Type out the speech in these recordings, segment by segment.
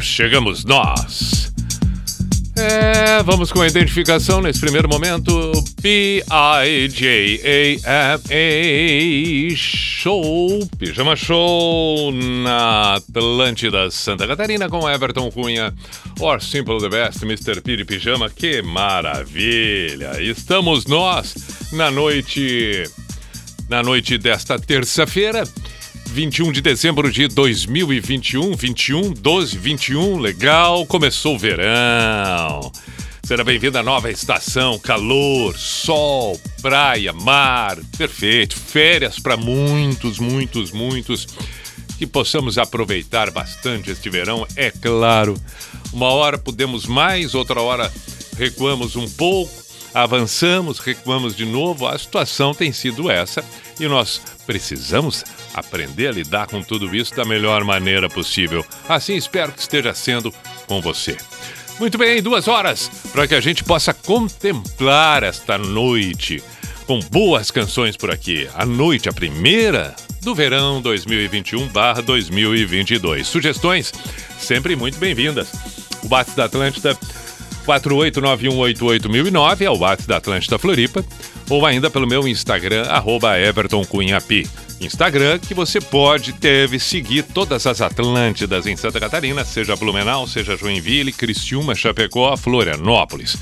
Chegamos nós. É, vamos com a identificação nesse primeiro momento. P-I-J-A-M-A Show, Pijama Show na Atlântida Santa Catarina com Everton Cunha. Or Simple the Best, Mr. Piri Pijama, que maravilha! Estamos nós na noite na noite desta terça-feira, 21 de dezembro de 2021, 21, 12, 21, legal, começou o verão. Será bem-vindo à nova estação, calor, sol, praia, mar, perfeito, férias para muitos, muitos, muitos, que possamos aproveitar bastante este verão, é claro. Uma hora podemos mais, outra hora recuamos um pouco, avançamos, recuamos de novo, a situação tem sido essa e nós precisamos aprender a lidar com tudo isso da melhor maneira possível. Assim espero que esteja sendo com você. Muito bem, duas horas para que a gente possa contemplar esta noite com boas canções por aqui. A noite, a primeira do verão 2021/2022. Sugestões sempre muito bem-vindas. O Bate da Atlântida 489188009 é o WhatsApp da Atlântida Floripa, ou ainda pelo meu Instagram, arroba evertoncunhapi. Instagram que você pode, deve seguir todas as Atlântidas em Santa Catarina, seja Blumenau, seja Joinville, Criciúma, Chapecó, Florianópolis.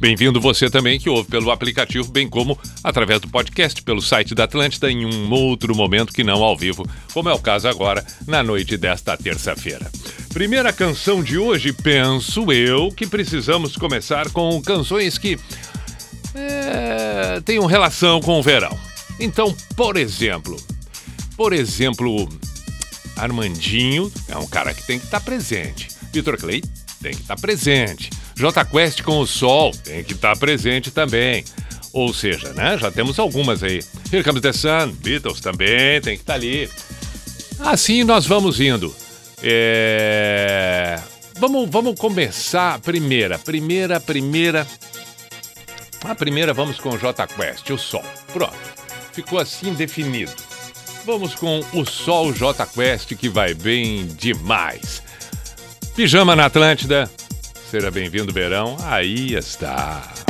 Bem-vindo você também que ouve pelo aplicativo, bem como através do podcast pelo site da Atlântida em um outro momento que não ao vivo, como é o caso agora na noite desta terça-feira. Primeira canção de hoje, penso eu que precisamos começar com canções que é, tenham relação com o verão. Então, por exemplo, por exemplo, Armandinho é um cara que tem que estar presente. Vitor Clay tem que estar presente. J Quest com o Sol tem que estar presente também. Ou seja, né? Já temos algumas aí. Here Comes the Sun, Beatles também tem que estar ali. Assim nós vamos indo. É... Vamos, vamos começar a primeira. Primeira, primeira. A primeira vamos com o J Quest, o Sol. Pronto. Ficou assim definido. Vamos com o Sol J Quest que vai bem demais. Pijama na Atlântida. Seja bem-vindo, verão. Aí está.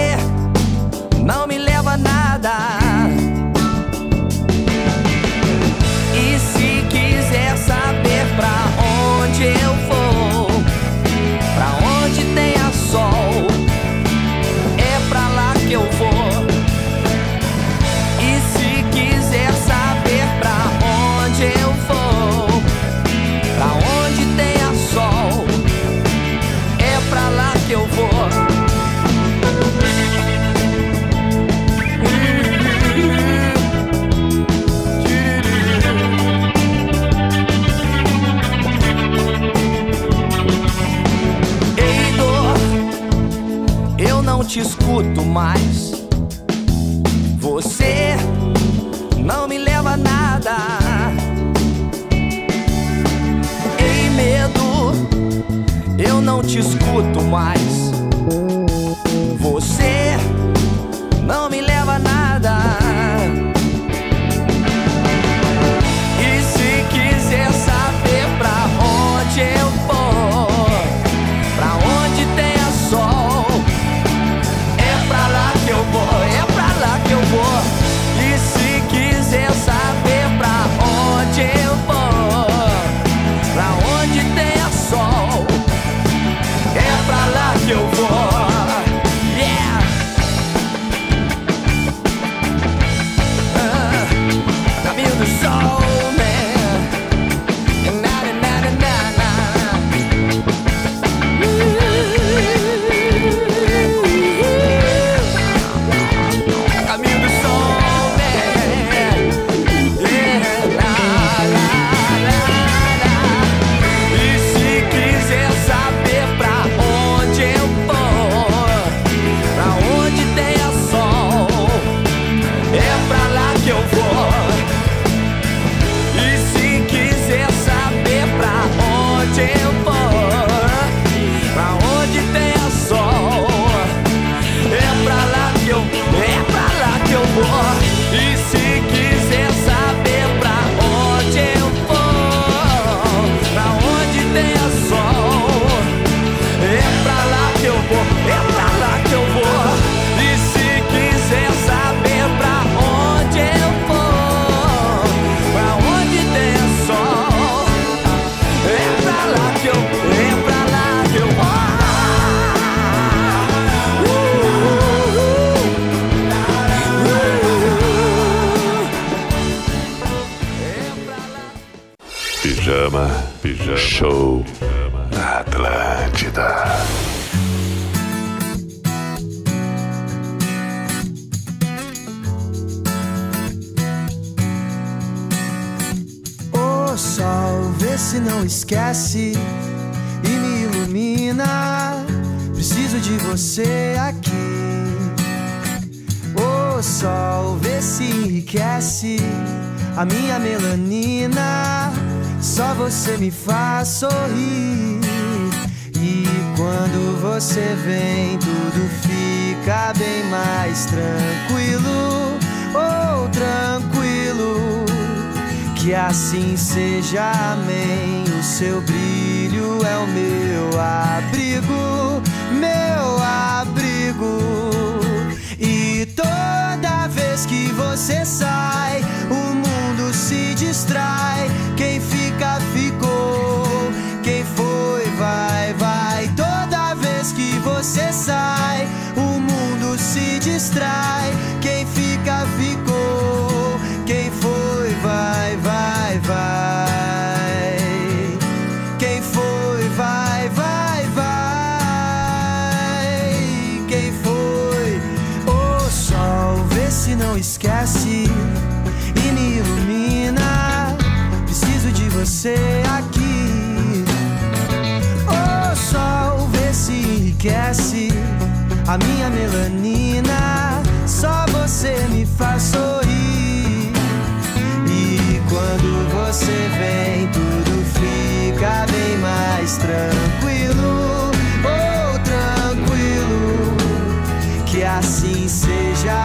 show na Atlântida. O sol, vê se não esquece e me ilumina. Preciso de você aqui. O sol, vê se enriquece a minha melanina. Só você me faz sorrir. E quando você vem, tudo fica bem mais tranquilo. Oh, tranquilo. Que assim seja, amém. O seu brilho é o meu abrigo, meu abrigo. E toda vez que você sai, o mundo se distrai. Quem fica, distrai. Quem fica, ficou. Quem foi, vai, vai, vai. Quem foi, vai, vai, vai. Quem foi? O sol, vê se não esquece e me ilumina. Preciso de você aqui. O sol, vê se enriquece a minha melanina. Você vem, tudo fica bem mais tranquilo. Oh, tranquilo. Que assim seja,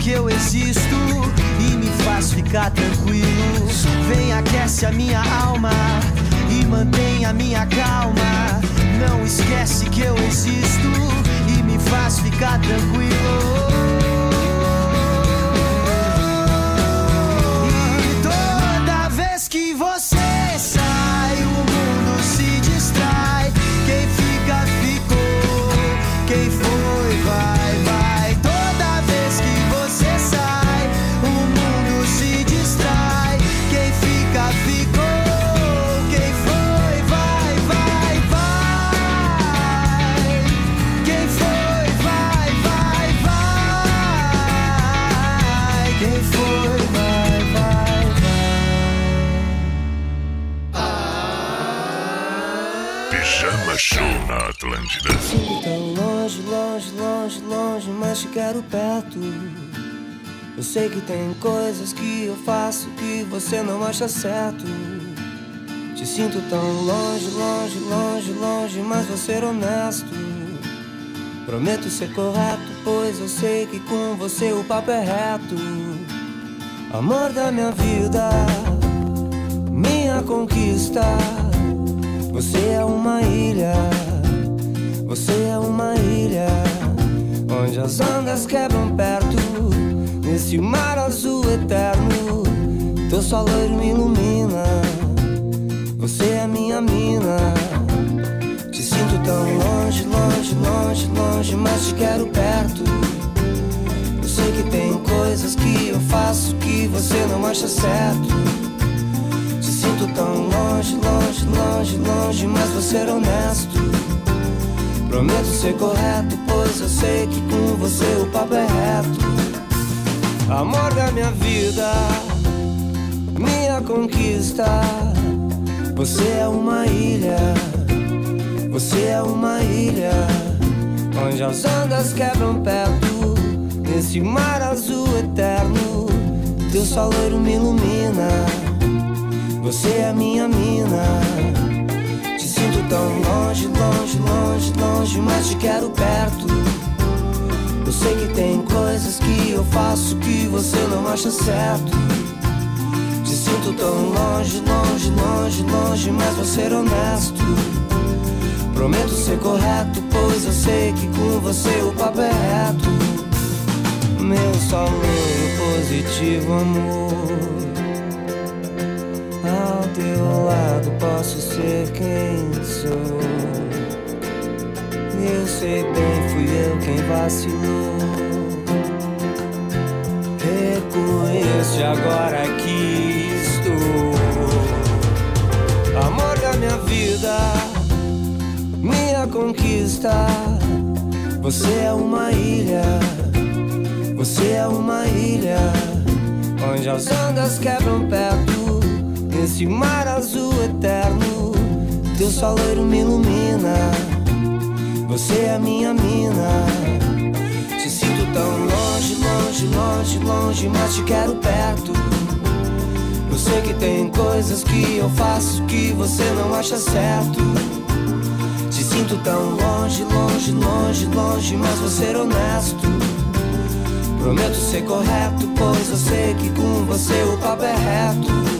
que eu existo e me faz ficar tranquilo. Vem, aquece a minha alma e mantém a minha calma. Não esquece que eu existo e me faz ficar tranquilo. Sinto tão longe, longe, longe, longe, mas te quero perto. Eu sei que tem coisas que eu faço que você não acha certo. Te sinto tão longe, longe, longe, longe, mas vou ser honesto. Prometo ser correto, pois eu sei que com você o papo é reto. Amor da minha vida, minha conquista. Você é uma ilha, você é uma ilha, onde as ondas quebram perto, nesse mar azul eterno. Teu sol loiro me ilumina, você é minha mina. Te sinto tão longe, longe, longe, longe, mas te quero perto. Eu sei que tem coisas que eu faço que você não acha certo. Te sinto tão longe, longe, longe, longe, mas vou ser honesto. Prometo ser correto, pois eu sei que com você o papo é reto. Amor da minha vida, minha conquista. Você é uma ilha, você é uma ilha, onde as ondas quebram perto, nesse mar azul eterno. Teu sol loiro me ilumina, você é minha mina. Sinto tão longe, longe, longe, longe, mas te quero perto. Eu sei que tem coisas que eu faço que você não acha certo. Te sinto tão longe, longe, longe, longe, mas vou ser honesto. Prometo ser correto, pois eu sei que com você o papo é reto. Meu saludo positivo, amor. Lado posso ser quem sou. Eu sei bem, fui eu quem vacilou. Reconheço agora que estou. Amor da minha vida, minha conquista. Você é uma ilha, você é uma ilha. Onde as ondas quebram perto, nesse mar eterno. Teu soleiro me ilumina. Você é minha mina. Te sinto tão longe, longe, longe, longe, mas te quero perto. Eu sei que tem coisas que eu faço que você não acha certo. Te sinto tão longe, longe, longe, longe, mas vou ser honesto. Prometo ser correto, pois eu sei que com você o papo é reto.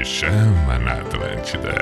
Pijama na Atlântida.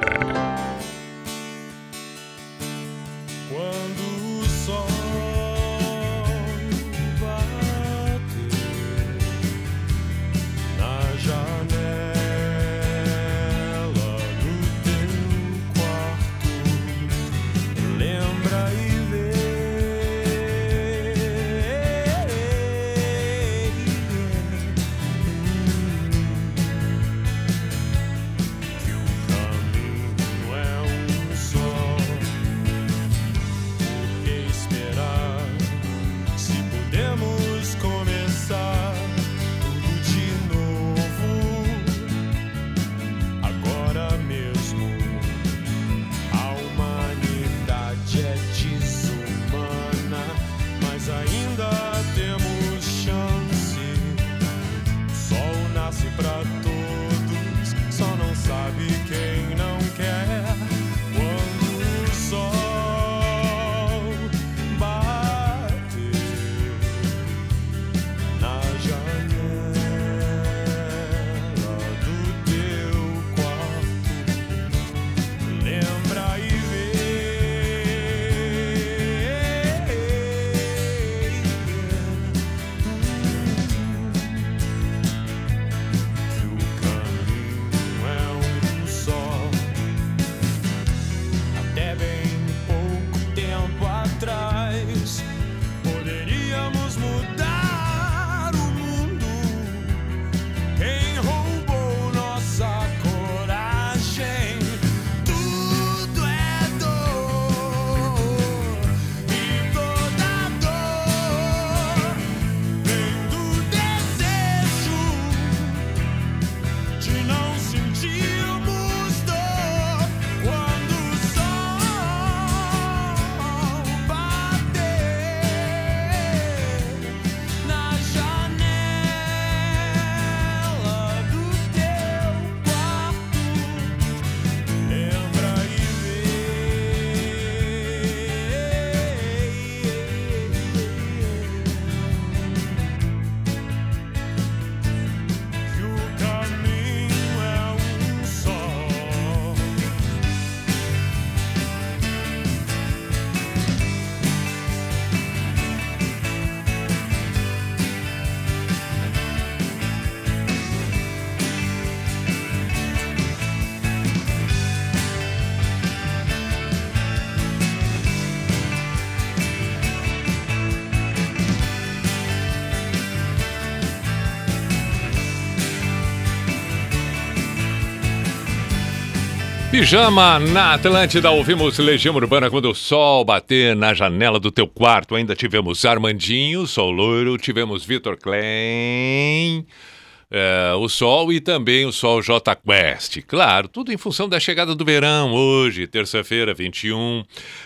Pijama na Atlântida, ouvimos Legião Urbana quando o sol bater na janela do teu quarto. Ainda tivemos Armandinho, Sol Loiro, tivemos Vitor Klein, é, o Sol e também o Sol J Quest. Claro, tudo em função da chegada do verão hoje, terça-feira, 21.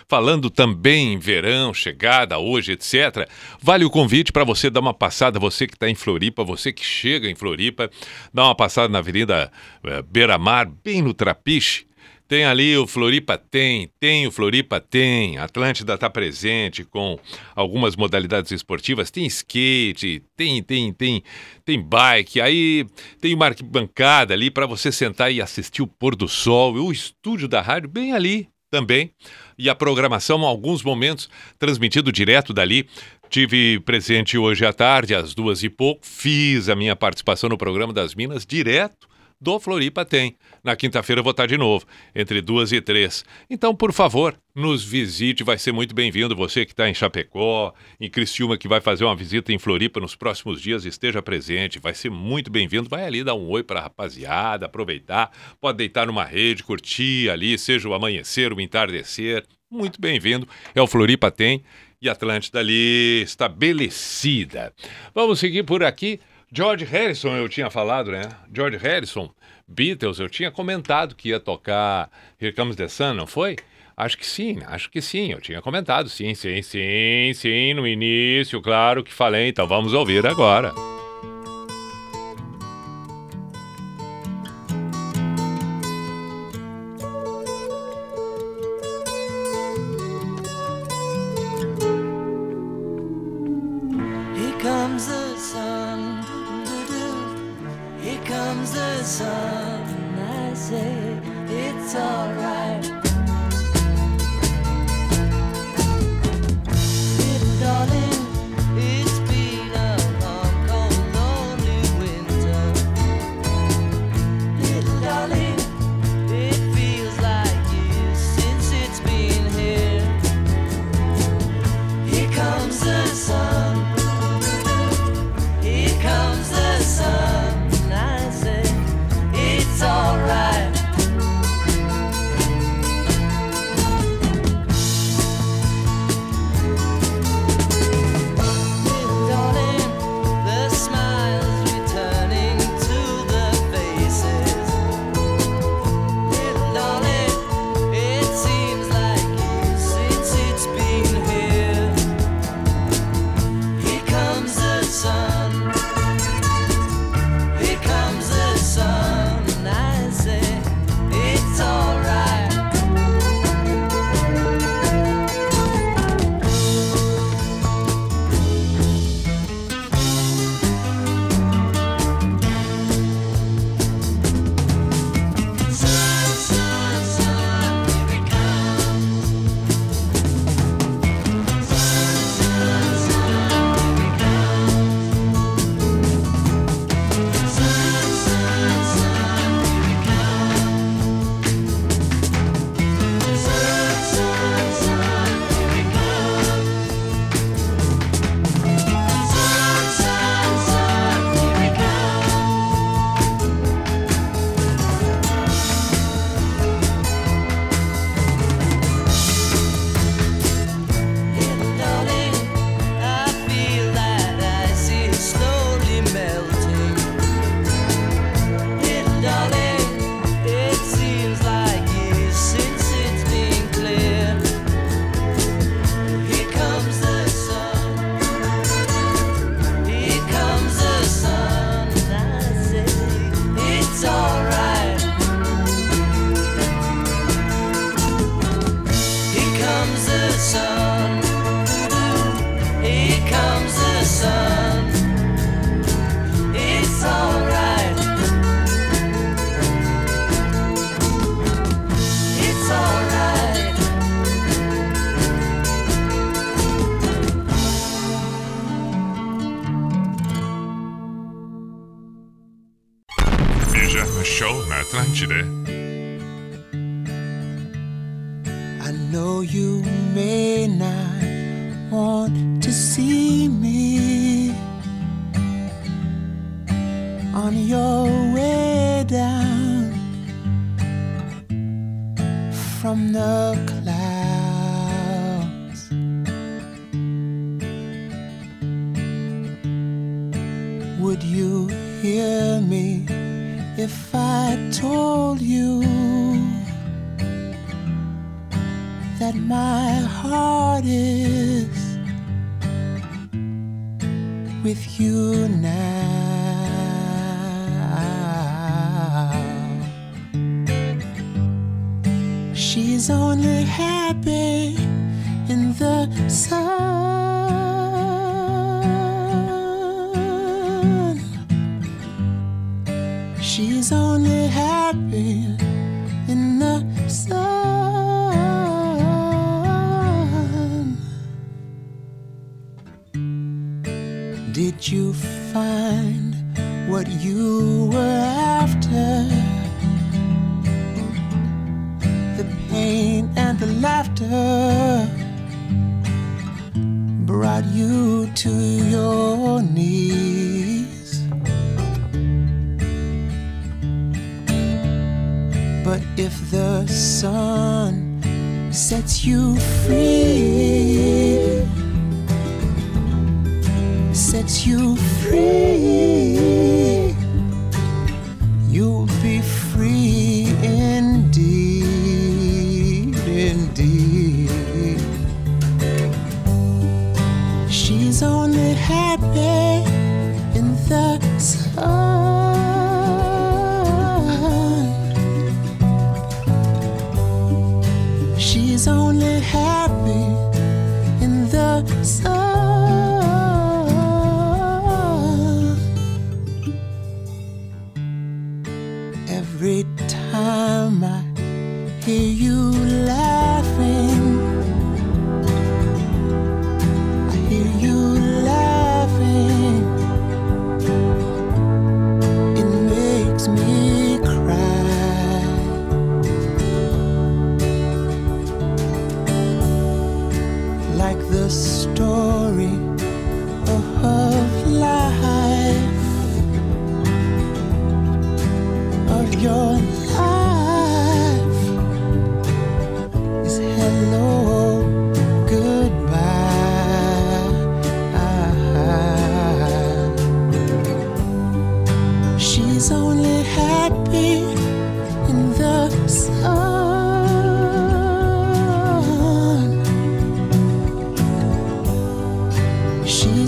Falando também em verão, chegada hoje, etc. Vale o convite para você dar uma passada, você que está em Floripa, você que chega em Floripa, dá uma passada na Avenida é, Beira Mar, bem no Trapiche. Tem ali o Floripa Tem, tem o Floripa Tem, Atlântida está presente com algumas modalidades esportivas, tem skate, tem tem tem tem bike, aí tem uma arquibancada ali para você sentar e assistir o pôr do sol, o estúdio da rádio bem ali também, e a programação em alguns momentos transmitido direto dali. Tive presente hoje à tarde, às duas e pouco, fiz a minha participação no programa das Minas direto do Floripa tem. Na quinta-feira eu vou estar de novo, entre duas e três. Então, por favor, nos visite, vai ser muito bem-vindo. Você que está em Chapecó, em Criciúma, que vai fazer uma visita em Floripa nos próximos dias, esteja presente, vai ser muito bem-vindo. Vai ali dar um oi para a rapaziada, aproveitar, pode deitar numa rede, curtir ali, seja o amanhecer, o entardecer. Muito bem-vindo. É o Floripa Tem e Atlântida ali estabelecida. Vamos seguir por aqui. George Harrison, eu tinha falado, né? George Harrison, Beatles, eu tinha comentado que ia tocar Here Comes the Sun, não foi? Acho que sim, acho que sim, eu tinha comentado, sim, sim, sim, sim, no início, claro que falei, então vamos ouvir agora.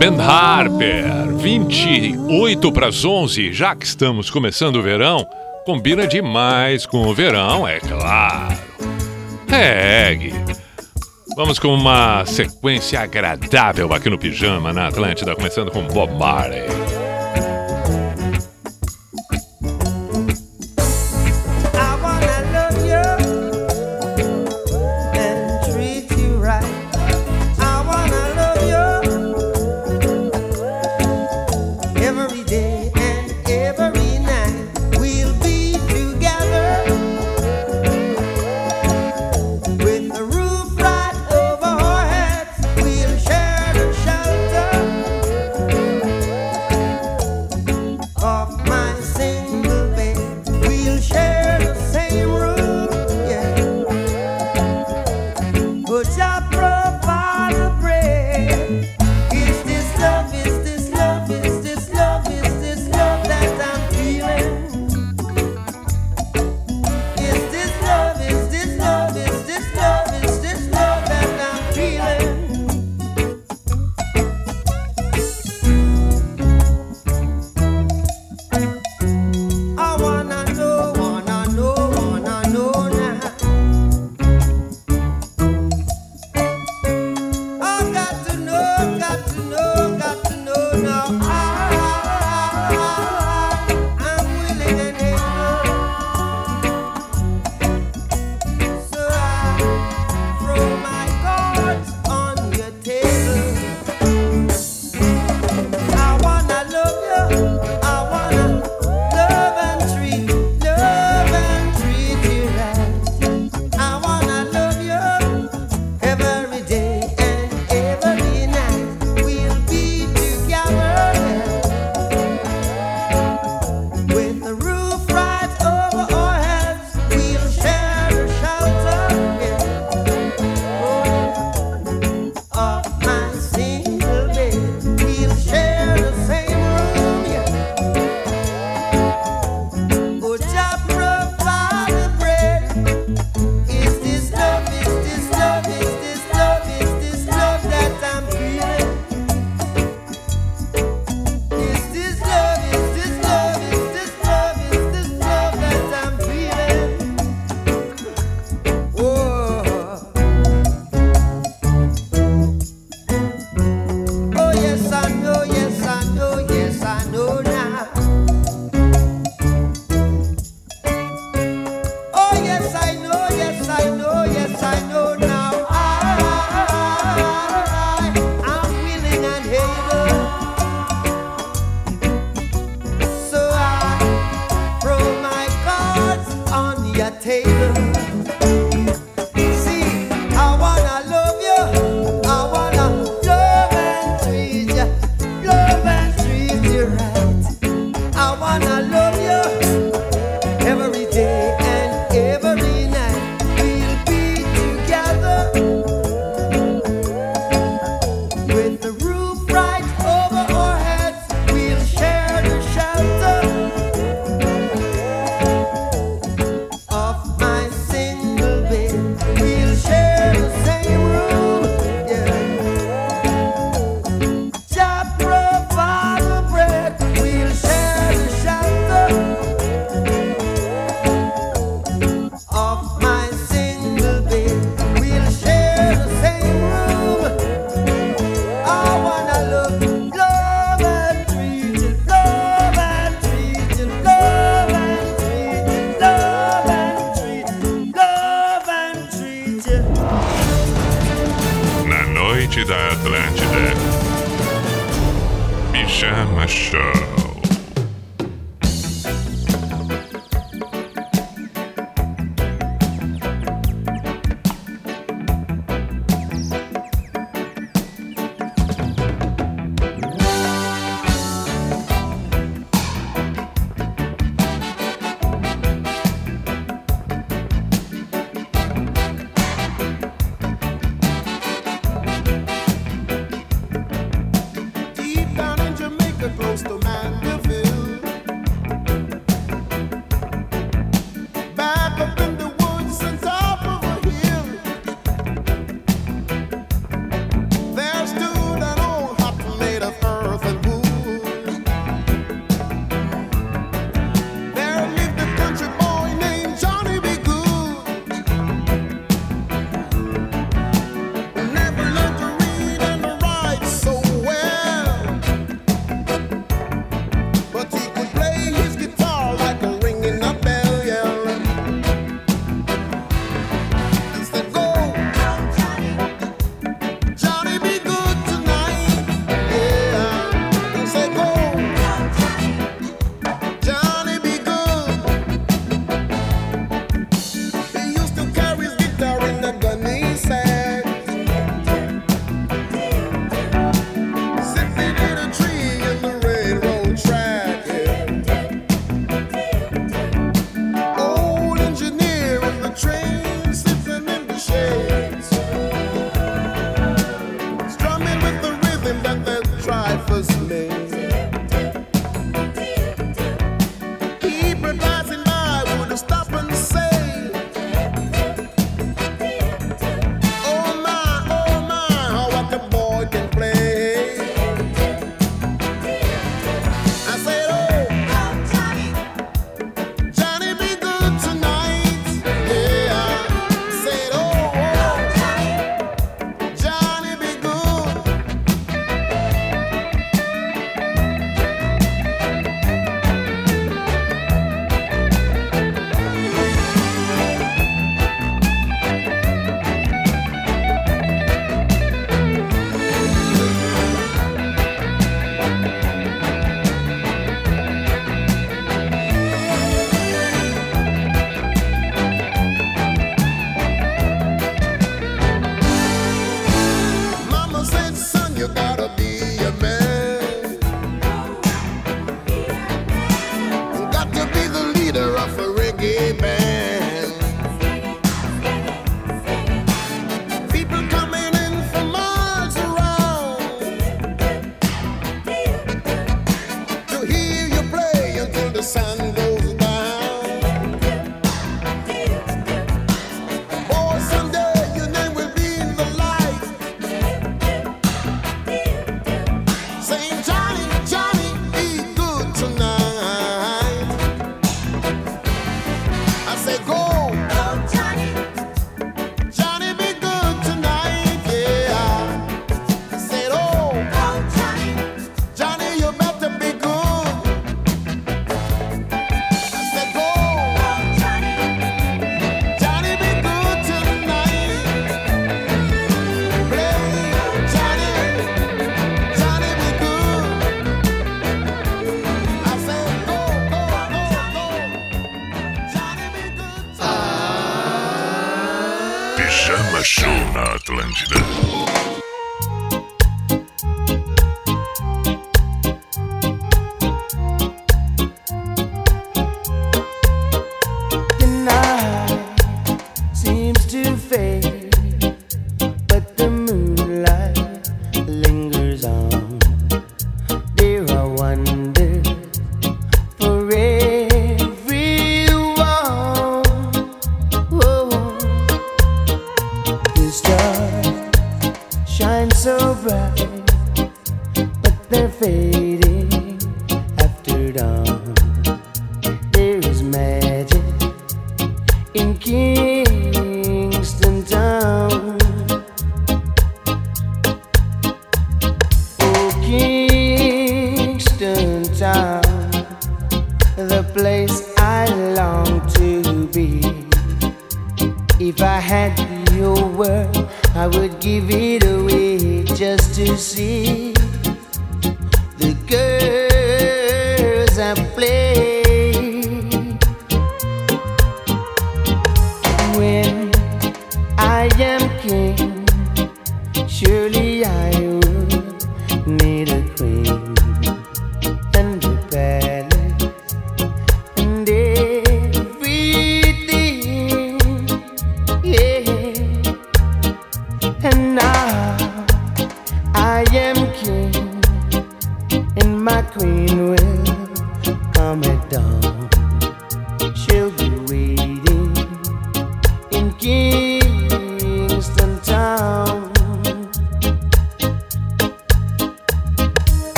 Ben Harper, 28 para as 11, já que estamos começando o verão, combina demais com o verão, é claro. É, Egg. Vamos com uma sequência agradável aqui no Pijama na Atlântida, começando com Bob Marley.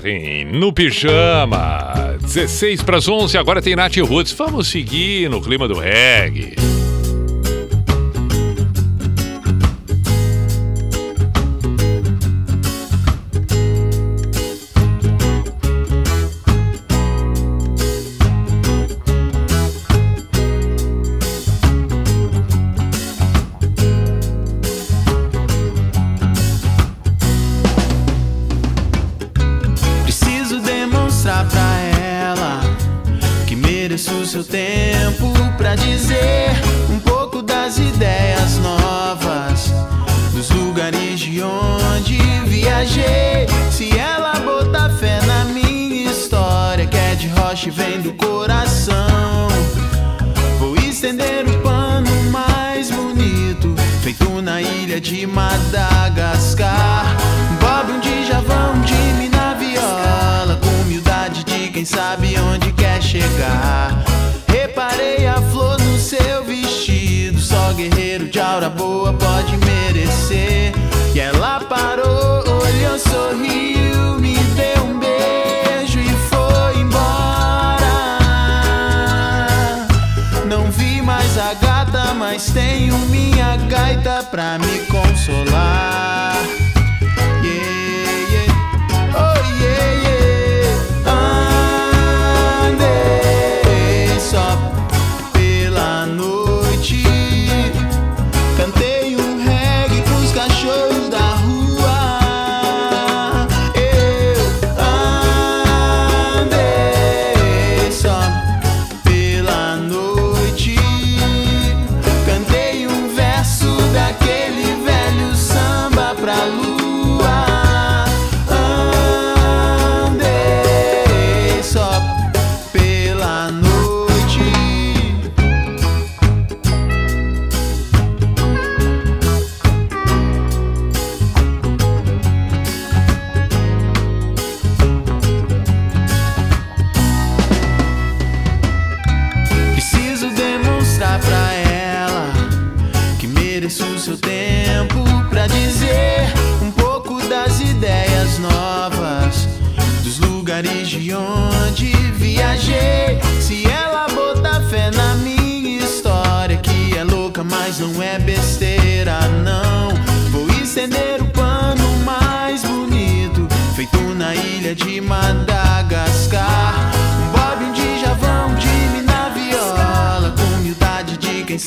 Martin, no pijama. 16 para as 11, agora tem Nath Roots. Vamos seguir no clima do reggae.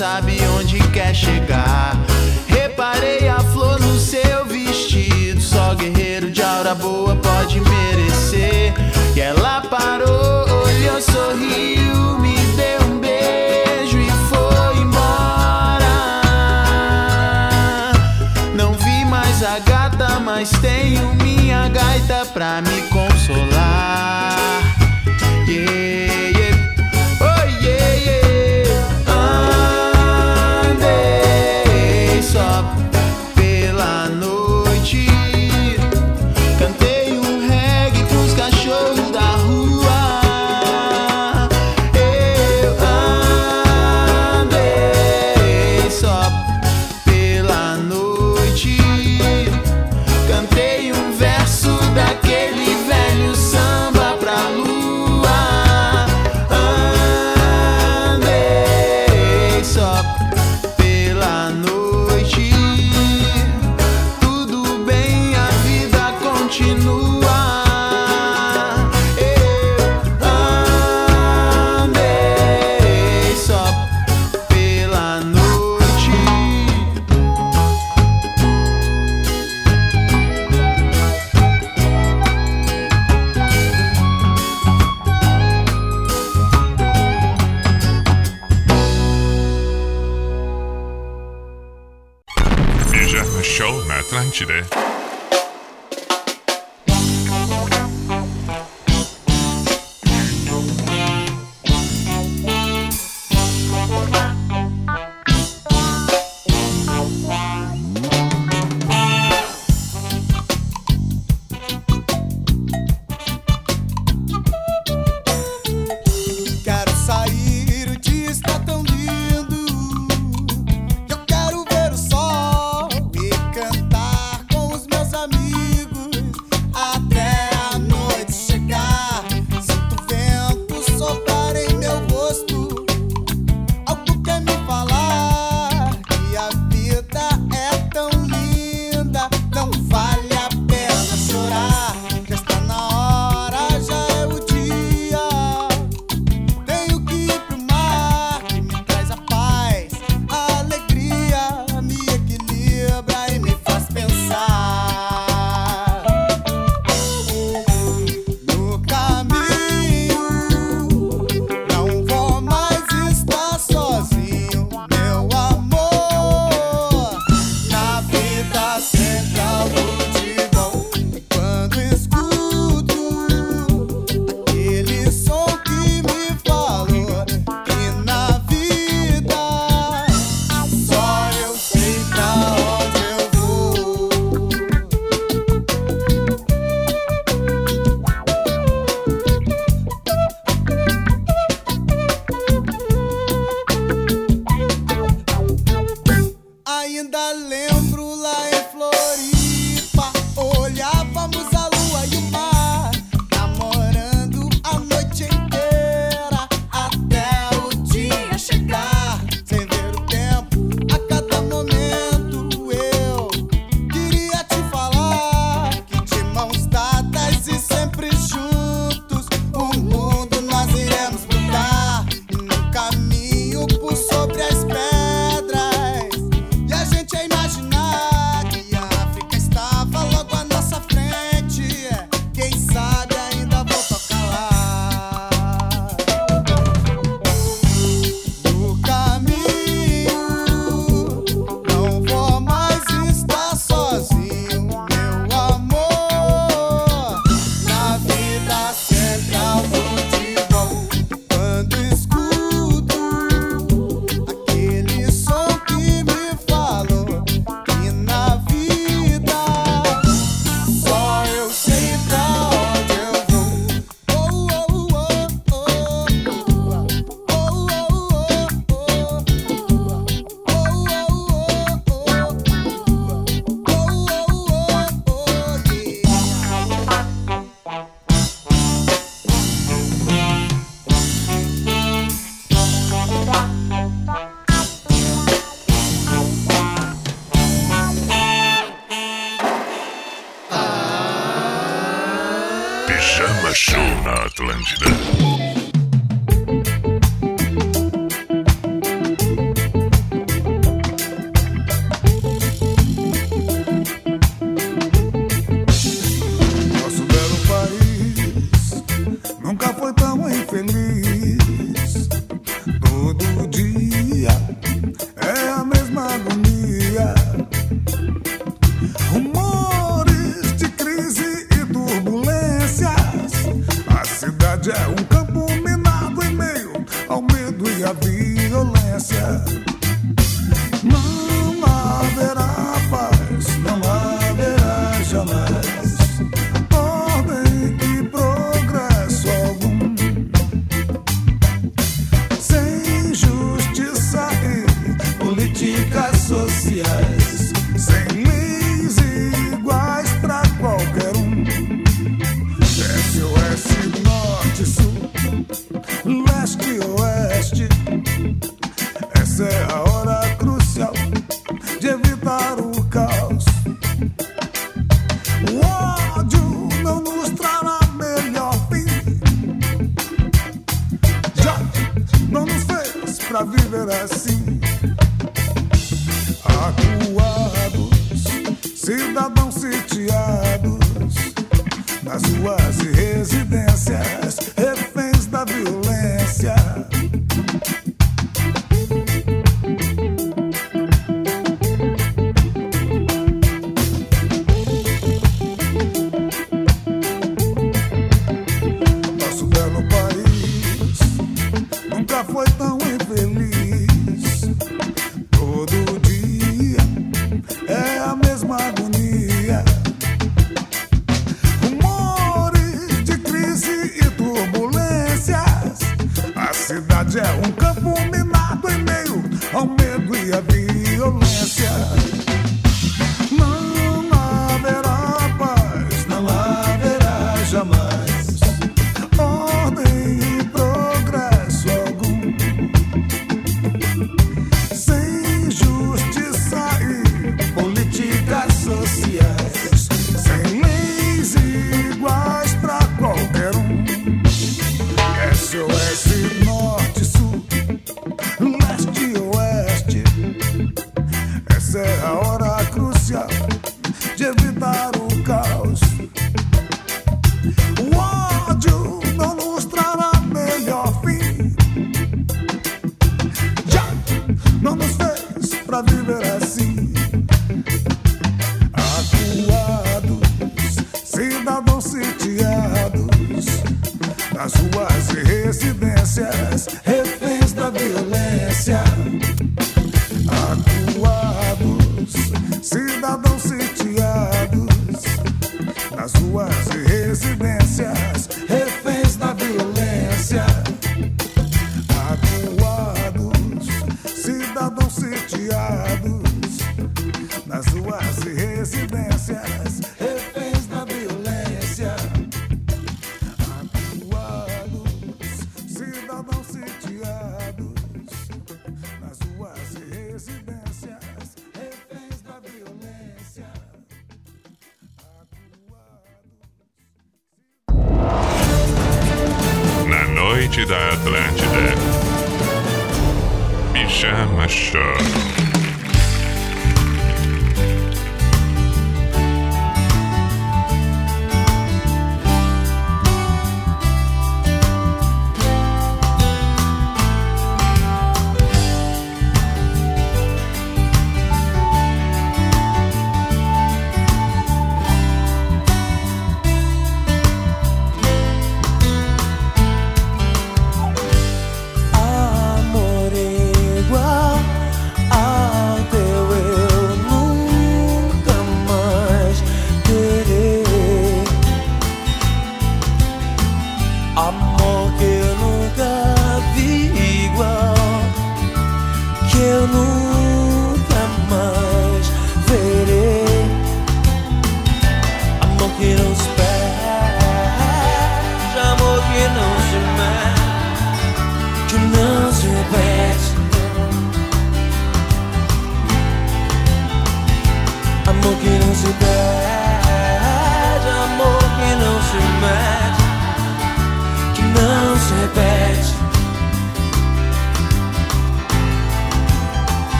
sabe onde quer chegar. Reparei a flor no seu vestido, só guerreiro de aura boa pode merecer. E ela parou, olhou, sorriu, me deu um beijo e foi embora. Não vi mais a gata, mas tenho minha gaita pra me consolar.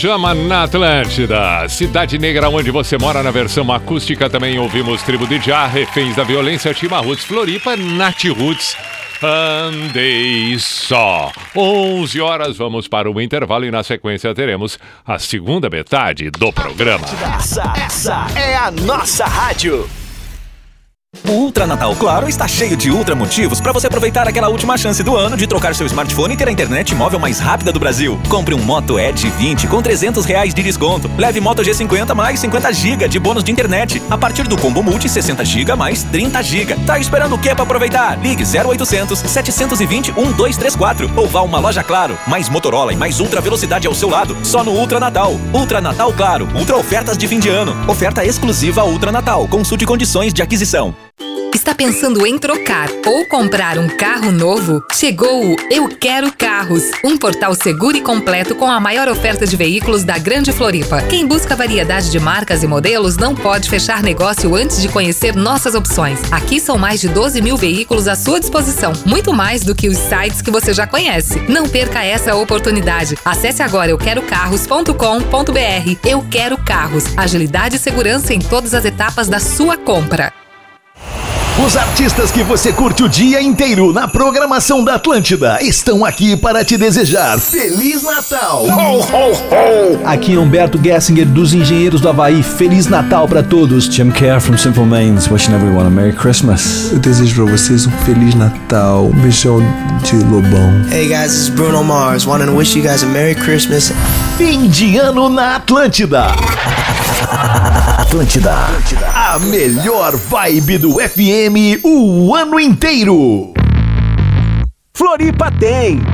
Pijama na Atlântida, Cidade Negra, onde você mora na versão acústica. Também ouvimos Tribo de Já, Reféns da Violência, Tima Roots, Floripa, Nat Roots. Andei só. 11 horas, vamos para o intervalo e na sequência teremos a segunda metade do programa. Essa, essa é a nossa rádio. Natal Claro está cheio de ultra motivos para você aproveitar aquela última chance do ano de trocar seu smartphone e ter a internet móvel mais rápida do Brasil. Compre um Moto Edge 20 com 300 reais de desconto. Leve Moto G50 mais 50 GB de bônus de internet. A partir do combo multi 60 GB mais 30 GB. Tá esperando o que para aproveitar? Ligue 0800 720 1234 ou vá a uma loja Claro. Mais Motorola e mais ultra velocidade ao seu lado. Só no Ultra Natal. Ultra Natal Claro. Ultra ofertas de fim de ano. Oferta exclusiva Ultra Natal. Consulte condições de aquisição. Está pensando em trocar ou comprar um carro novo? Chegou o Eu Quero Carros, um portal seguro e completo com a maior oferta de veículos da Grande Floripa. Quem busca variedade de marcas e modelos não pode fechar negócio antes de conhecer nossas opções. Aqui são mais de 12 mil veículos à sua disposição, muito mais do que os sites que você já conhece. Não perca essa oportunidade. Acesse agora euquerocarros.com.br. Eu Quero Carros, agilidade e segurança em todas as etapas da sua compra. Os artistas que você curte o dia inteiro na programação da Atlântida estão aqui para te desejar Feliz Natal! Aqui é Humberto Gessinger dos Engenheiros do Havaí. Feliz Natal para todos. Jim Kerr from Simple Minds, wishing everyone a Merry Christmas. Eu desejo para vocês um Feliz Natal, um beijão de Lobão. Hey guys, this is Bruno Mars. Wanted to wish you guys a Merry Christmas. Fim de ano na Atlântida. Atlântida. A melhor vibe do FM o ano inteiro. Floripa tem,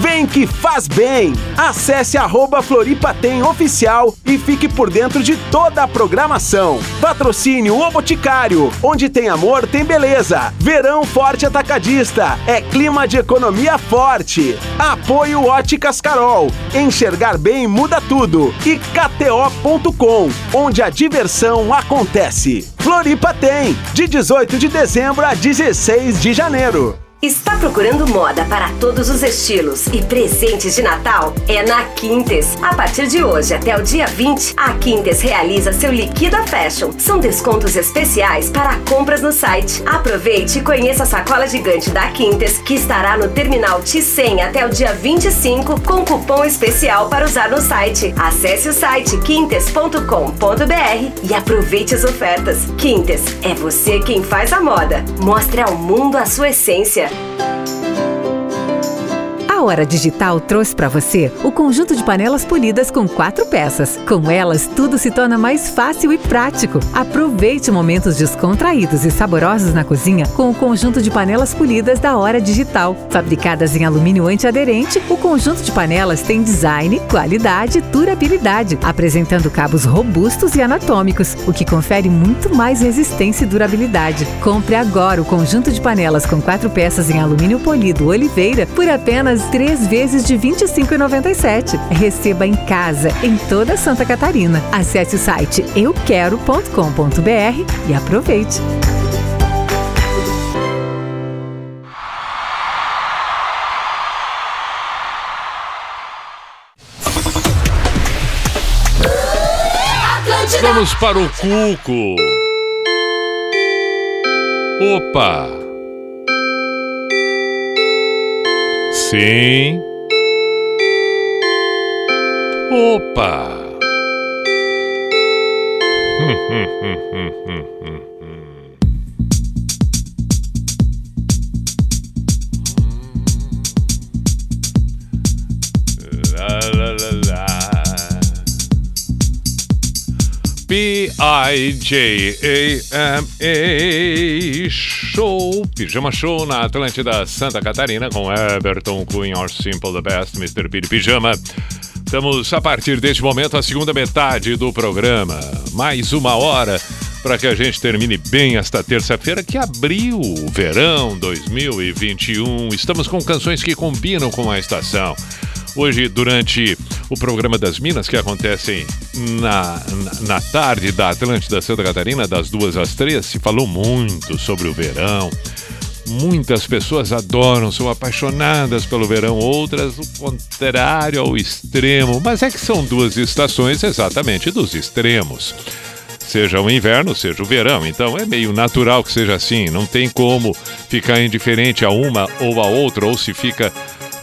vem que faz bem. Acesse arroba Floripa tem oficial e fique por dentro de toda a programação. Patrocínio O Boticário, onde tem amor tem beleza. Verão forte atacadista, é clima de economia forte. Apoio Óticas Carol, enxergar bem muda tudo. E KTO.com, onde a diversão acontece. Floripa tem, de 18 de dezembro a 16 de janeiro. Está procurando moda para todos os estilos e presentes de Natal? É na Quintes. A partir de hoje até o dia 20, a Quintes realiza seu Liquida Fashion. São descontos especiais para compras no site. Aproveite e conheça a sacola gigante da Quintes, que estará no terminal T100 até o dia 25, com cupom especial para usar no site. Acesse o site quintes.com.br e aproveite as ofertas. Quintes, é você quem faz a moda. Mostre ao mundo a sua essência. Thank you. A Hora Digital trouxe para você o conjunto de panelas polidas com quatro peças. Com elas, tudo se torna mais fácil e prático. Aproveite momentos descontraídos e saborosos na cozinha com o conjunto de panelas polidas da Hora Digital. Fabricadas em alumínio antiaderente, o conjunto de panelas tem design, qualidade e durabilidade, apresentando cabos robustos e anatômicos, o que confere muito mais resistência e durabilidade. Compre agora o conjunto de panelas com quatro peças em alumínio polido Oliveira por apenas três vezes de R$ 25,97. Receba em casa, em toda Santa Catarina. Acesse o site euquero.com.br e aproveite. Vamos para o Cuco. Opa! Sim. Opa! P-I-J-A-M-A Show, Pijama Show na Atlântida Santa Catarina com Everton Cunha, Simple the Best, Mr. Piri Pijama. Estamos a partir deste momento a segunda metade do programa. Mais uma hora para que a gente termine bem esta terça-feira que abriu o verão 2021. Estamos com canções que combinam com a estação. Hoje, durante o programa das Minas, que acontecem na, na, na, tarde da Atlântida Santa Catarina, das duas às três, se falou muito sobre o verão. Muitas pessoas adoram, são apaixonadas pelo verão, outras o contrário ao extremo. Mas é que são duas estações exatamente dos extremos. Seja o inverno, seja o verão. Então é meio natural que seja assim. Não tem como ficar indiferente a uma ou a outra, ou se fica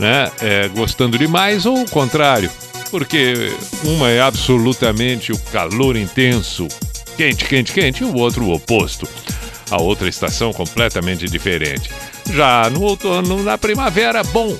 né, é, gostando demais ou o contrário, porque uma é absolutamente o calor intenso, quente, quente, quente, e o outro o oposto. A outra estação completamente diferente. Já no outono, na primavera, bom.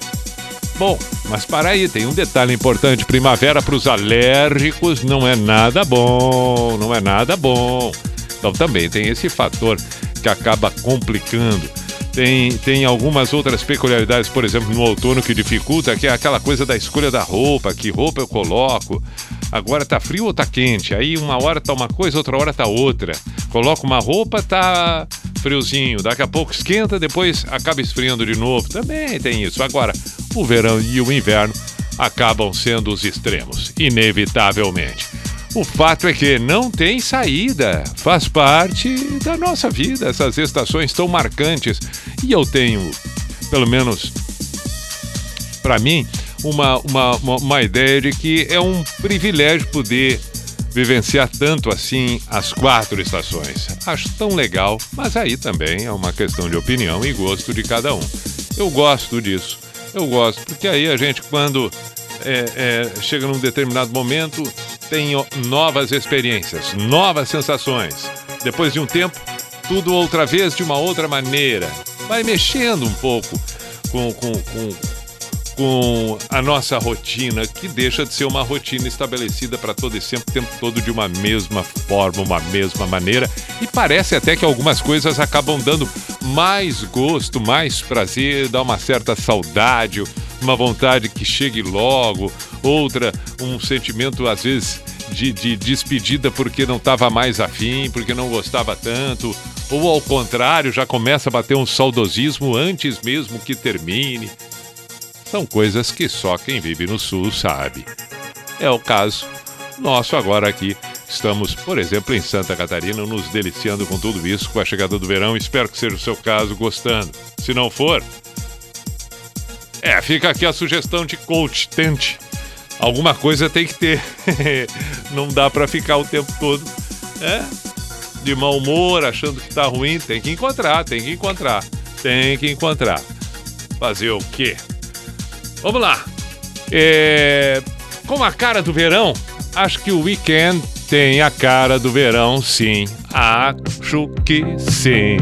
Bom, mas para aí, tem um detalhe importante: primavera para os alérgicos não é nada bom, não é nada bom. Então também tem esse fator que acaba complicando. Tem, tem algumas outras peculiaridades, por exemplo, no outono que dificulta, que é aquela coisa da escolha da roupa, que roupa eu coloco. Agora tá frio ou tá quente? Aí uma hora tá uma coisa, outra hora tá outra. Coloco uma roupa, tá friozinho. Daqui a pouco esquenta, depois acaba esfriando de novo. Também tem isso. Agora, o verão e o inverno acabam sendo os extremos, inevitavelmente. O fato é que não tem saída, faz parte da nossa vida, essas estações tão marcantes. E eu tenho, pelo menos para mim, uma, uma, uma, ideia de que é um privilégio poder vivenciar tanto assim as quatro estações. Acho tão legal, mas aí também é uma questão de opinião e gosto de cada um. Eu gosto disso, eu gosto, porque aí a gente, quando é, é, chega num determinado momento, tem novas experiências, novas sensações. Depois de um tempo, tudo outra vez de uma outra maneira. Vai mexendo um pouco com, com, com, com a nossa rotina, que deixa de ser uma rotina estabelecida para todo esse tempo, tempo todo de uma mesma forma, uma mesma maneira. E parece até que algumas coisas acabam dando mais gosto, mais prazer, dá uma certa saudade, uma vontade que chegue logo, outra, um sentimento às vezes de, de despedida porque não estava mais afim, porque não gostava tanto, ou ao contrário, já começa a bater um saudosismo antes mesmo que termine. São coisas que só quem vive no Sul sabe. É o caso nosso agora aqui. Estamos, por exemplo, em Santa Catarina, nos deliciando com tudo isso, com a chegada do verão. Espero que seja o seu caso, gostando. Se não for, é, fica aqui a sugestão de coach, tente. Alguma coisa tem que ter. Não dá para ficar o tempo todo, é, de mau humor, achando que tá ruim. Tem que encontrar, tem que encontrar, tem que encontrar. Fazer o quê? Vamos lá. É, com a cara do verão, acho que o weekend tem a cara do verão, sim. Acho que sim.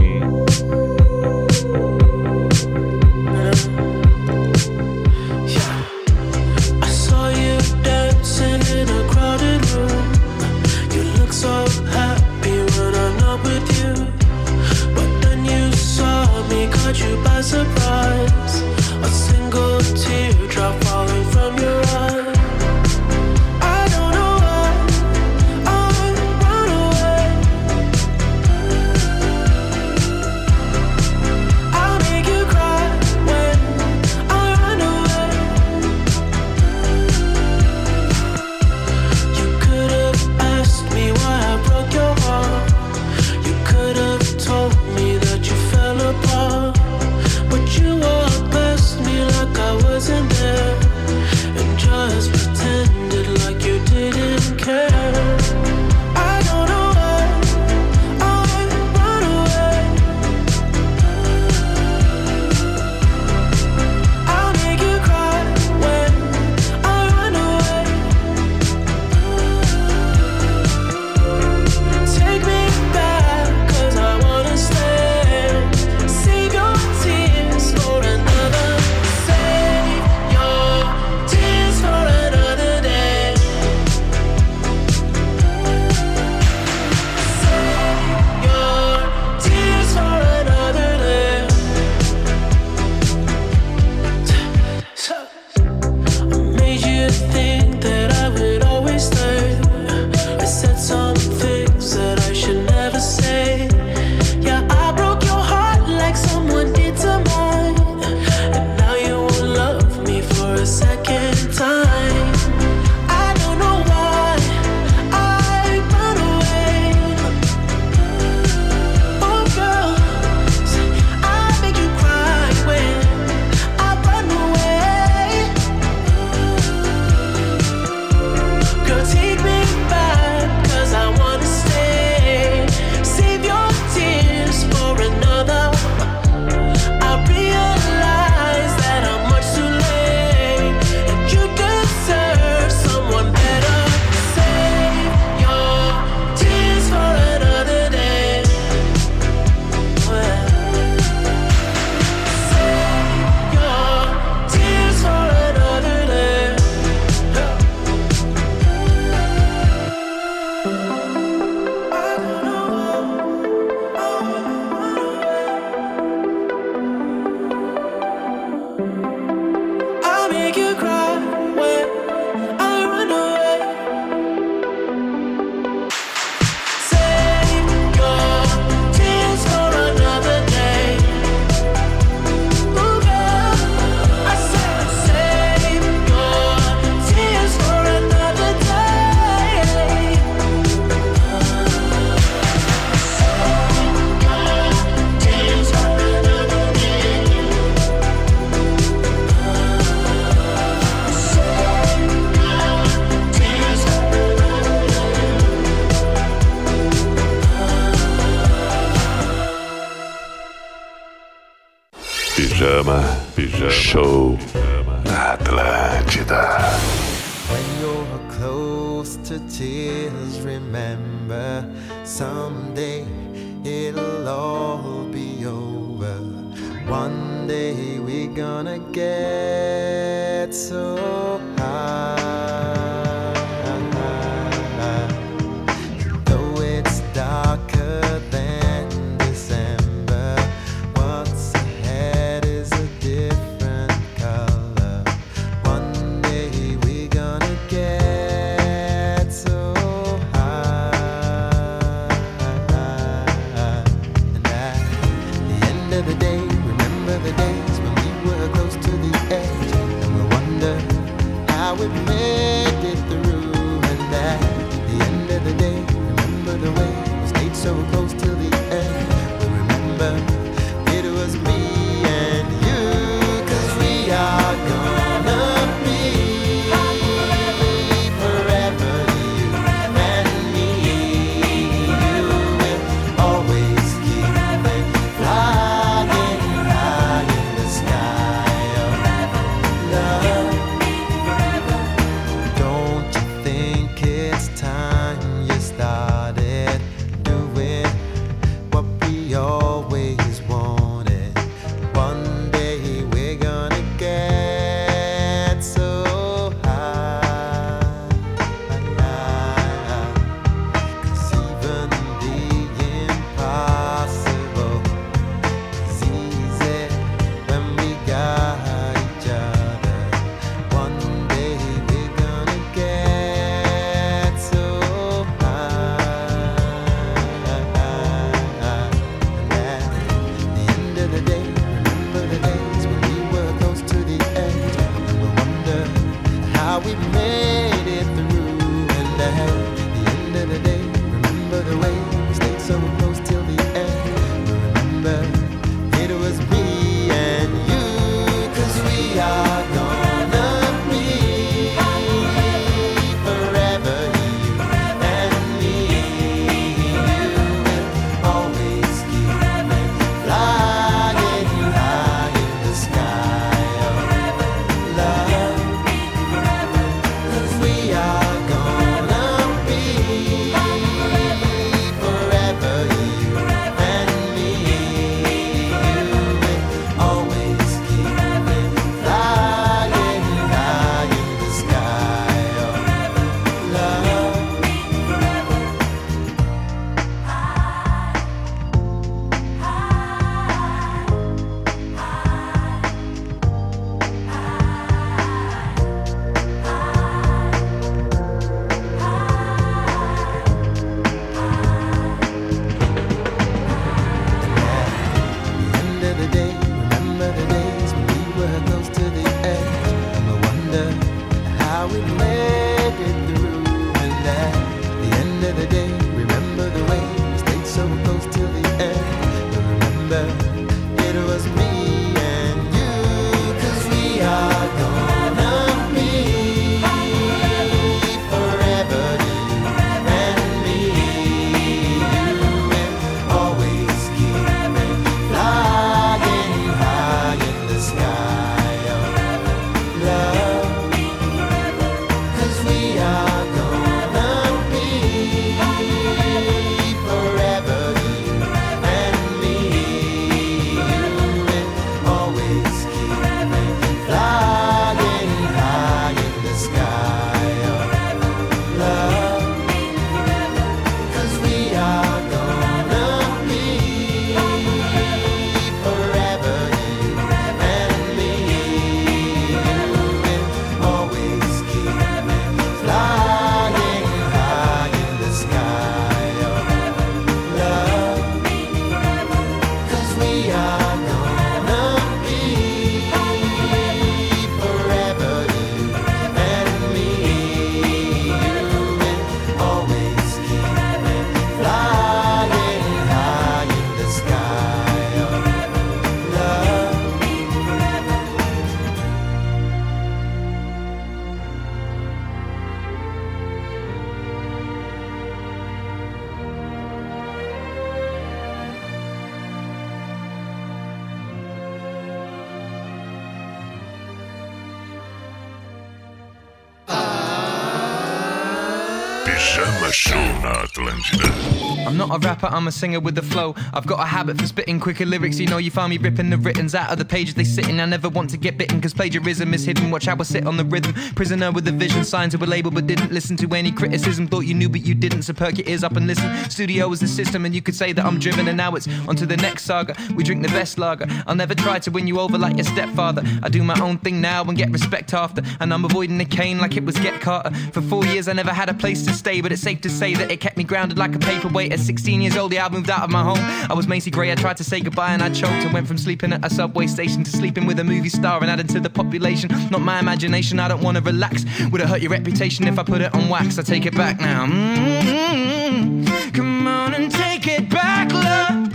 Not a rapper, I'm a singer with a flow. I've got a habit for spitting quicker lyrics. You know, you find me ripping the writtens out of the pages they sit in. I never want to get bitten, cause plagiarism is hidden. Watch how I sit on the rhythm. Prisoner with a vision, signed to a label, but didn't listen to any criticism. Thought you knew, but you didn't. So perk your ears up and listen. Studio was the system, and you could say that I'm driven, and now it's on to the next saga. We drink the best lager. I'll never try to win you over like your stepfather. I do my own thing now and get respect after. And I'm avoiding the cane like it was Get Carter. For four years, I never had a place to stay, but it's safe to say that it kept me grounded like a paperweight. At 16 years old, yeah, I moved out of my home. I was Macy Gray, I tried to say goodbye and I choked. and went from sleeping at a subway station to sleeping with a movie star and adding to the population. Not my imagination, I don't wanna relax. Would it hurt your reputation if I put it on wax? I take it back now. mm Come on and take it back, love.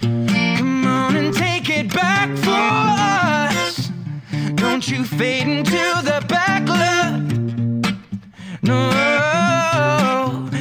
Come on and take it back for us. Don't you fade into the back,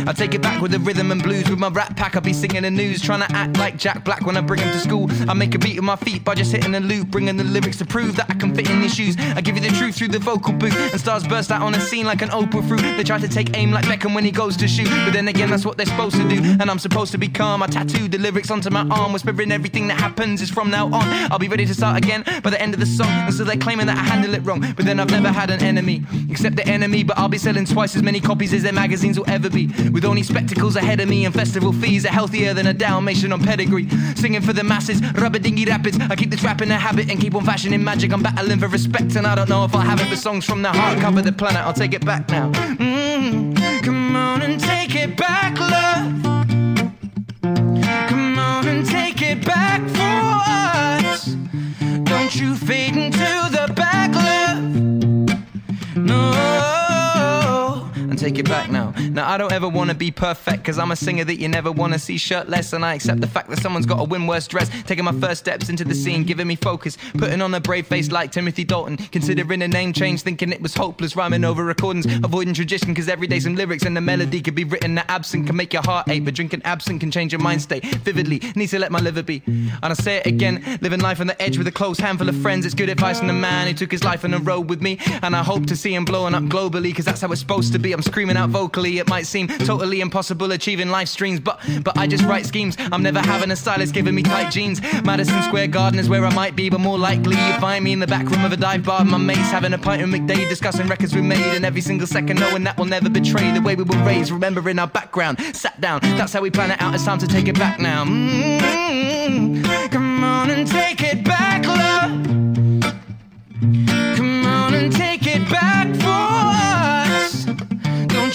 I take it back with the rhythm and blues. With my rap pack, I'll be singing the news. Trying to act like Jack Black when I bring him to school. I make a beat with my feet by just hitting a loop. Bringing the lyrics to prove that I can fit in these shoes. I give you the truth through the vocal booth. And stars burst out on the scene like an Oprah fruit. They try to take aim like Beckham when he goes to shoot. But then again, that's what they're supposed to do. And I'm supposed to be calm. I tattooed the lyrics onto my arm. Whispering everything that happens is from now on. I'll be ready to start again by the end of the song. And so they're claiming that I handle it wrong. But then I've never had an enemy. Except the enemy. But I'll be selling twice as many copies as their magazines will ever be. With only spectacles ahead of me and festival fees are healthier than a Dalmatian on pedigree. Singing for the masses, rubber dingy rapids. I keep this rap in a habit and keep on fashioning magic. I'm battling for respect and I don't know if I'll have it. But songs from the heart cover the planet. I'll take it back now. Mm, come on and take it back, love. Come on and take it back for us. Don't you fade into the back, it back now. Now, I don't ever wanna be perfect, cause I'm a singer that you never wanna see shirtless. And I accept the fact that someone's gotta win worse dress. Taking my first steps into the scene, giving me focus. Putting on a brave face like Timothy Dalton. Considering a name change, thinking it was hopeless. Rhyming over recordings, avoiding tradition, cause every day some lyrics and the melody could be written that absent can make your heart ache. But drinking absent can change your mind state vividly. Need to let my liver be. And I say it again, living life on the edge with a close handful of friends. It's good advice from the man who took his life on the road with me. And I hope to see him blowing up globally, cause that's how it's supposed to be. I'm screaming out vocally. It might seem totally impossible achieving life streams, but but I just write schemes. I'm never having a stylist giving me tight jeans. Madison Square Garden is where I might be, but more likely you find me in the back room of a dive bar. My mates having a pint with McDade, discussing records we made, and every single second knowing that we'll never betray the way we were raised. Remembering our background, sat down. That's how we plan it out. It's time to take it back now. mm Come on and take it back, love. Come on and take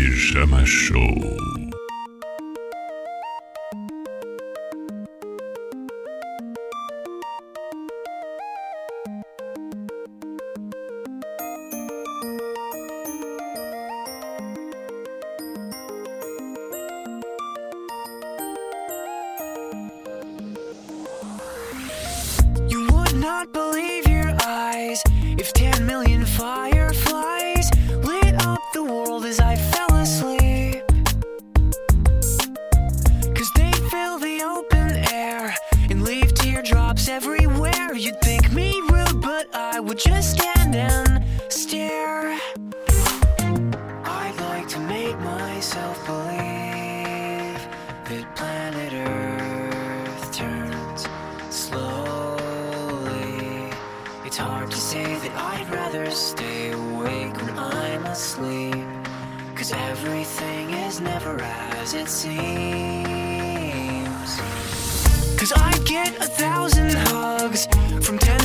Pijama Show. Never as it seems. Cause I get a thousand hugs from 10,000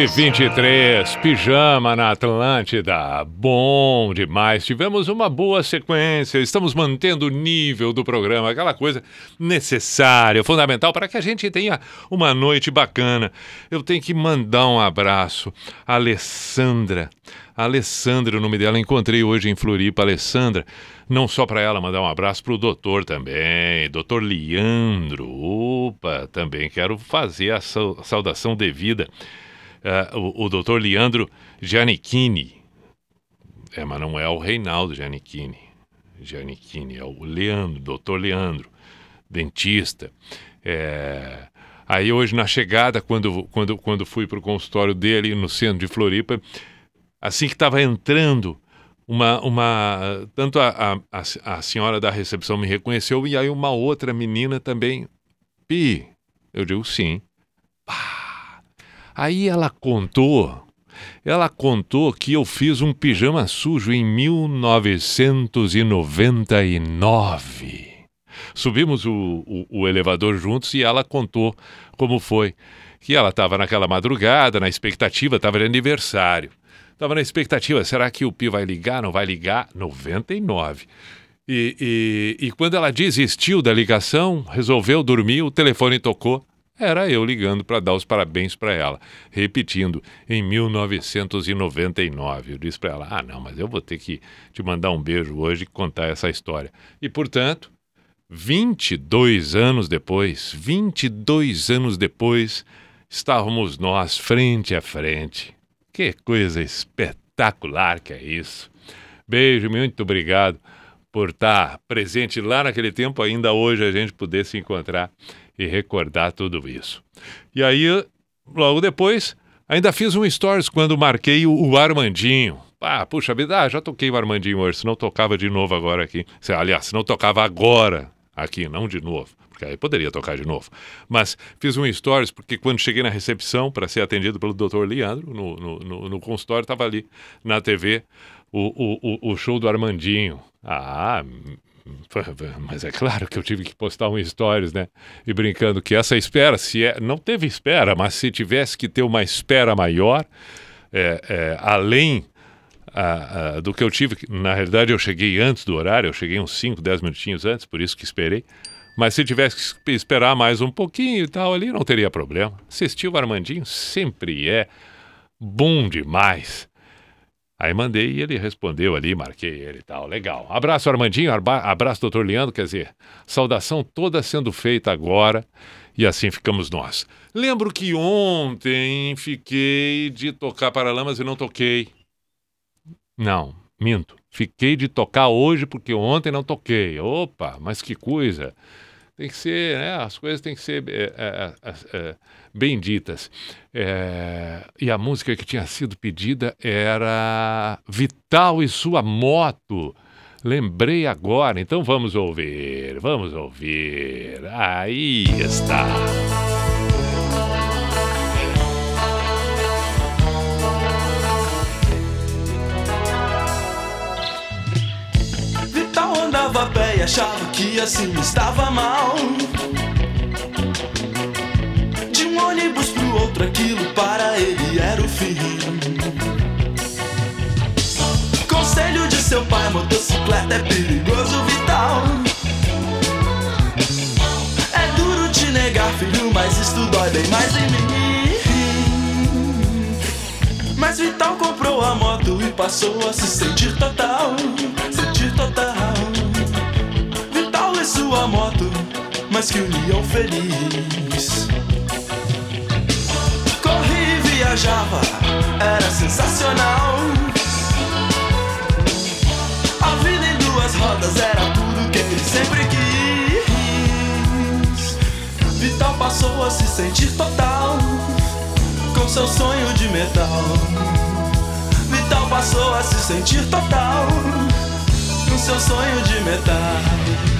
out 11:23 pijama na Atlântida. Bom demais. Tivemos uma boa sequência. Estamos mantendo o nível do programa, aquela coisa necessária, fundamental para que a gente tenha uma noite bacana. Eu tenho que mandar um abraço Alessandra. A Alessandra, o nome dela, encontrei hoje em Floripa, Alessandra. Não só para ela, mandar um abraço para o doutor também, doutor Leandro. Opa, também quero fazer a sau- saudação devida. Ah, o, o doutor Leandro Giannichini. É, mas não é o Reinaldo Giannichini. Giannichini, é o Leandro, doutor Leandro, dentista. É, Aí hoje, na chegada, quando, quando, quando fui para o consultório dele no centro de Floripa, assim que estava entrando, uma, uma tanto a, a, a- senhora da recepção me reconheceu e aí uma outra menina também. Pi, eu digo sim. Aí ela contou, ela contou que eu fiz um pijama sujo em 1999. Subimos o, o, o elevador juntos e ela contou como foi. Que ela estava naquela madrugada, na expectativa, estava de aniversário. Estava na expectativa, será que o Pi vai ligar? Não vai ligar? 99. E, e, e quando ela desistiu da ligação, resolveu dormir, o telefone tocou. Era eu ligando para dar os parabéns para ela. Repetindo, em 1999. Eu disse para ela: Ah, não, mas eu vou ter que te mandar um beijo hoje e contar essa história. E, portanto, 22 anos depois, 22 anos depois, estávamos nós frente a frente. Que coisa espetacular que é isso. Beijo, muito obrigado por estar presente lá naquele tempo, ainda hoje a gente poder se encontrar e recordar tudo isso. E aí, logo depois, ainda fiz um stories quando marquei o, Armandinho. Ah, puxa vida, ah, já toquei o Armandinho hoje, se não tocava de novo agora aqui. Aliás, se não tocava agora aqui, não de novo, porque aí poderia tocar de novo. Mas fiz um stories porque quando cheguei na recepção para ser atendido pelo Dr. Leandro, no, no, no, no consultório, estava ali na TV o, o, o show do Armandinho. Ah, mas é claro que eu tive que postar um stories, né? E brincando que essa espera, se é, não teve espera, mas se tivesse que ter uma espera maior, é, é, além ah, ah, do que eu tive, na realidade eu cheguei antes do horário, eu cheguei uns 5, 10 minutinhos antes, por isso que esperei. Mas se tivesse que esperar mais um pouquinho e tal ali, não teria problema. Assistir o Armandinho sempre é bom demais. Aí mandei e ele respondeu ali, marquei ele e tal. Legal. Abraço, Armandinho. Abraço, doutor Leandro. Quer dizer, saudação toda sendo feita agora. E assim ficamos nós. Lembro que ontem fiquei de tocar Paralamas e não toquei. Não, minto. Fiquei de tocar hoje porque ontem não toquei. Opa, mas que coisa. Tem que ser, né? As coisas têm que ser é, é, é, é. É, e a música que tinha sido pedida era Vital e sua moto. Lembrei agora, então vamos ouvir, vamos ouvir. Aí está. Achava que assim estava mal. De um ônibus pro outro, aquilo para ele era o fim. Conselho de seu pai: motocicleta é perigoso, Vital. É duro te negar, filho, mas isto dói bem mais em mim. Mas Vital comprou a moto e passou a se sentir total, sentir total. Sua moto, mas que união feliz. Corria e viajava, era sensacional. A vida em duas rodas era tudo que ele sempre quis. Vital passou a se sentir total com seu sonho de metal. Vital passou a se sentir total com seu sonho de metal.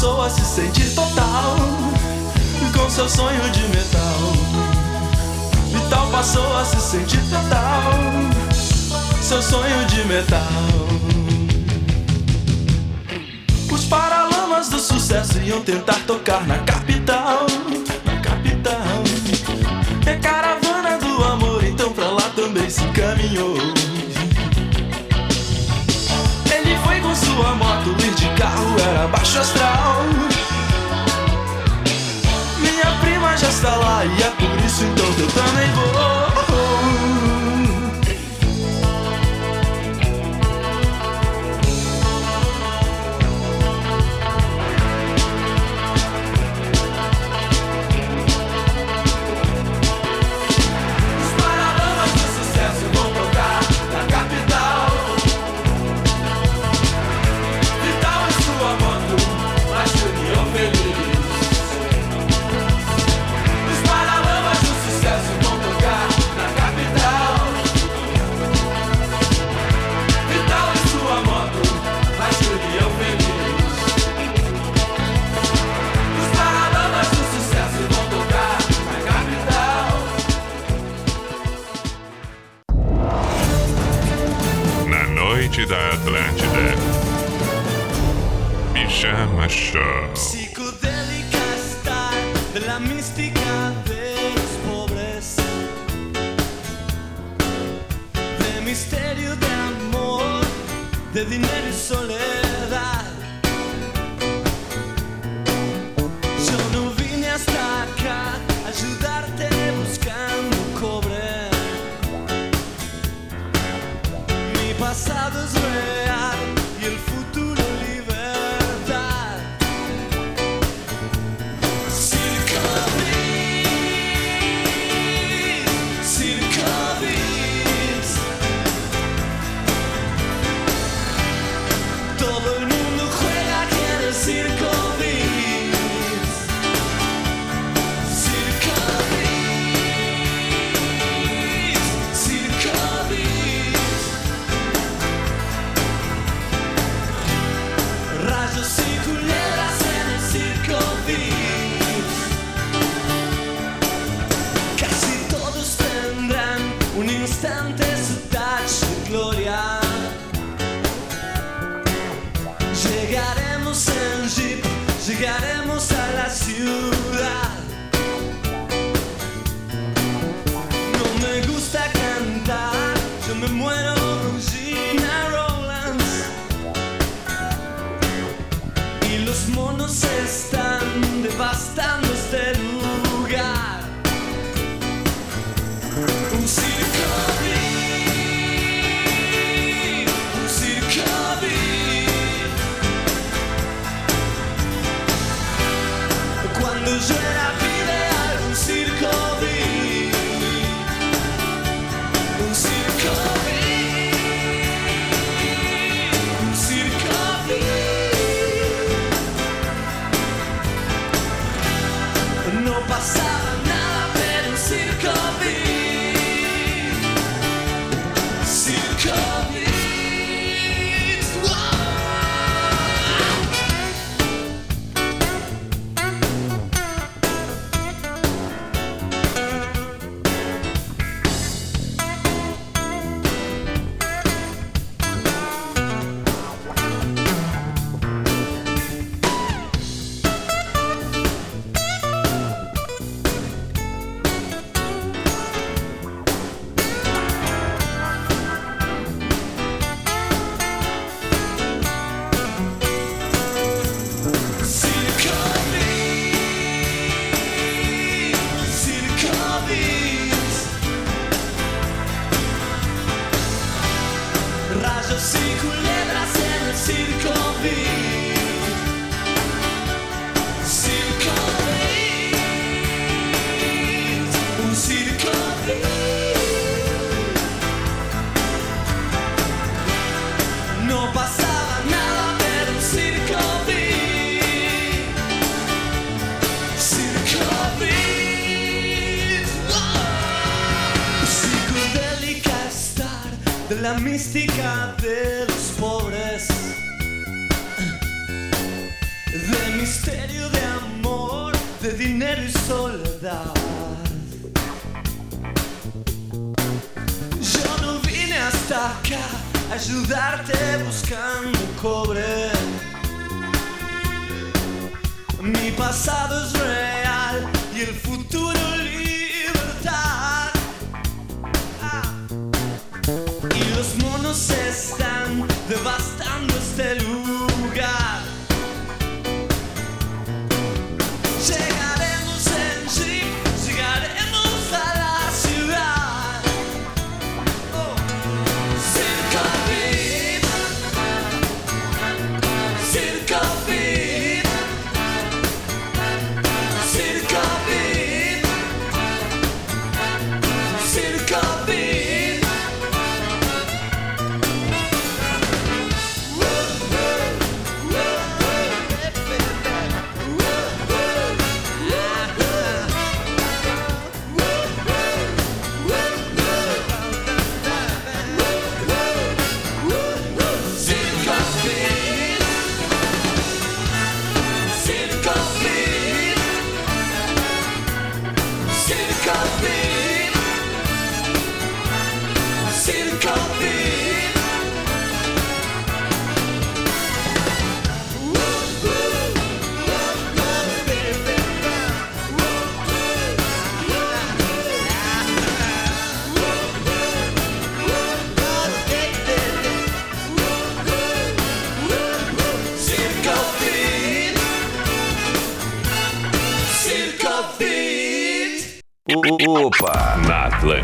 Passou a se sentir total com seu sonho de metal. Vital passou a se sentir total, seu sonho de metal. Os paralamas do sucesso iam tentar tocar na capital, moto, ir de carro era baixo astral. Minha prima já está lá e é por isso então eu também vou. Masha, Masha. Psicodélica está de la mística de los pobres, de misterio de amor, de dinero y soledad.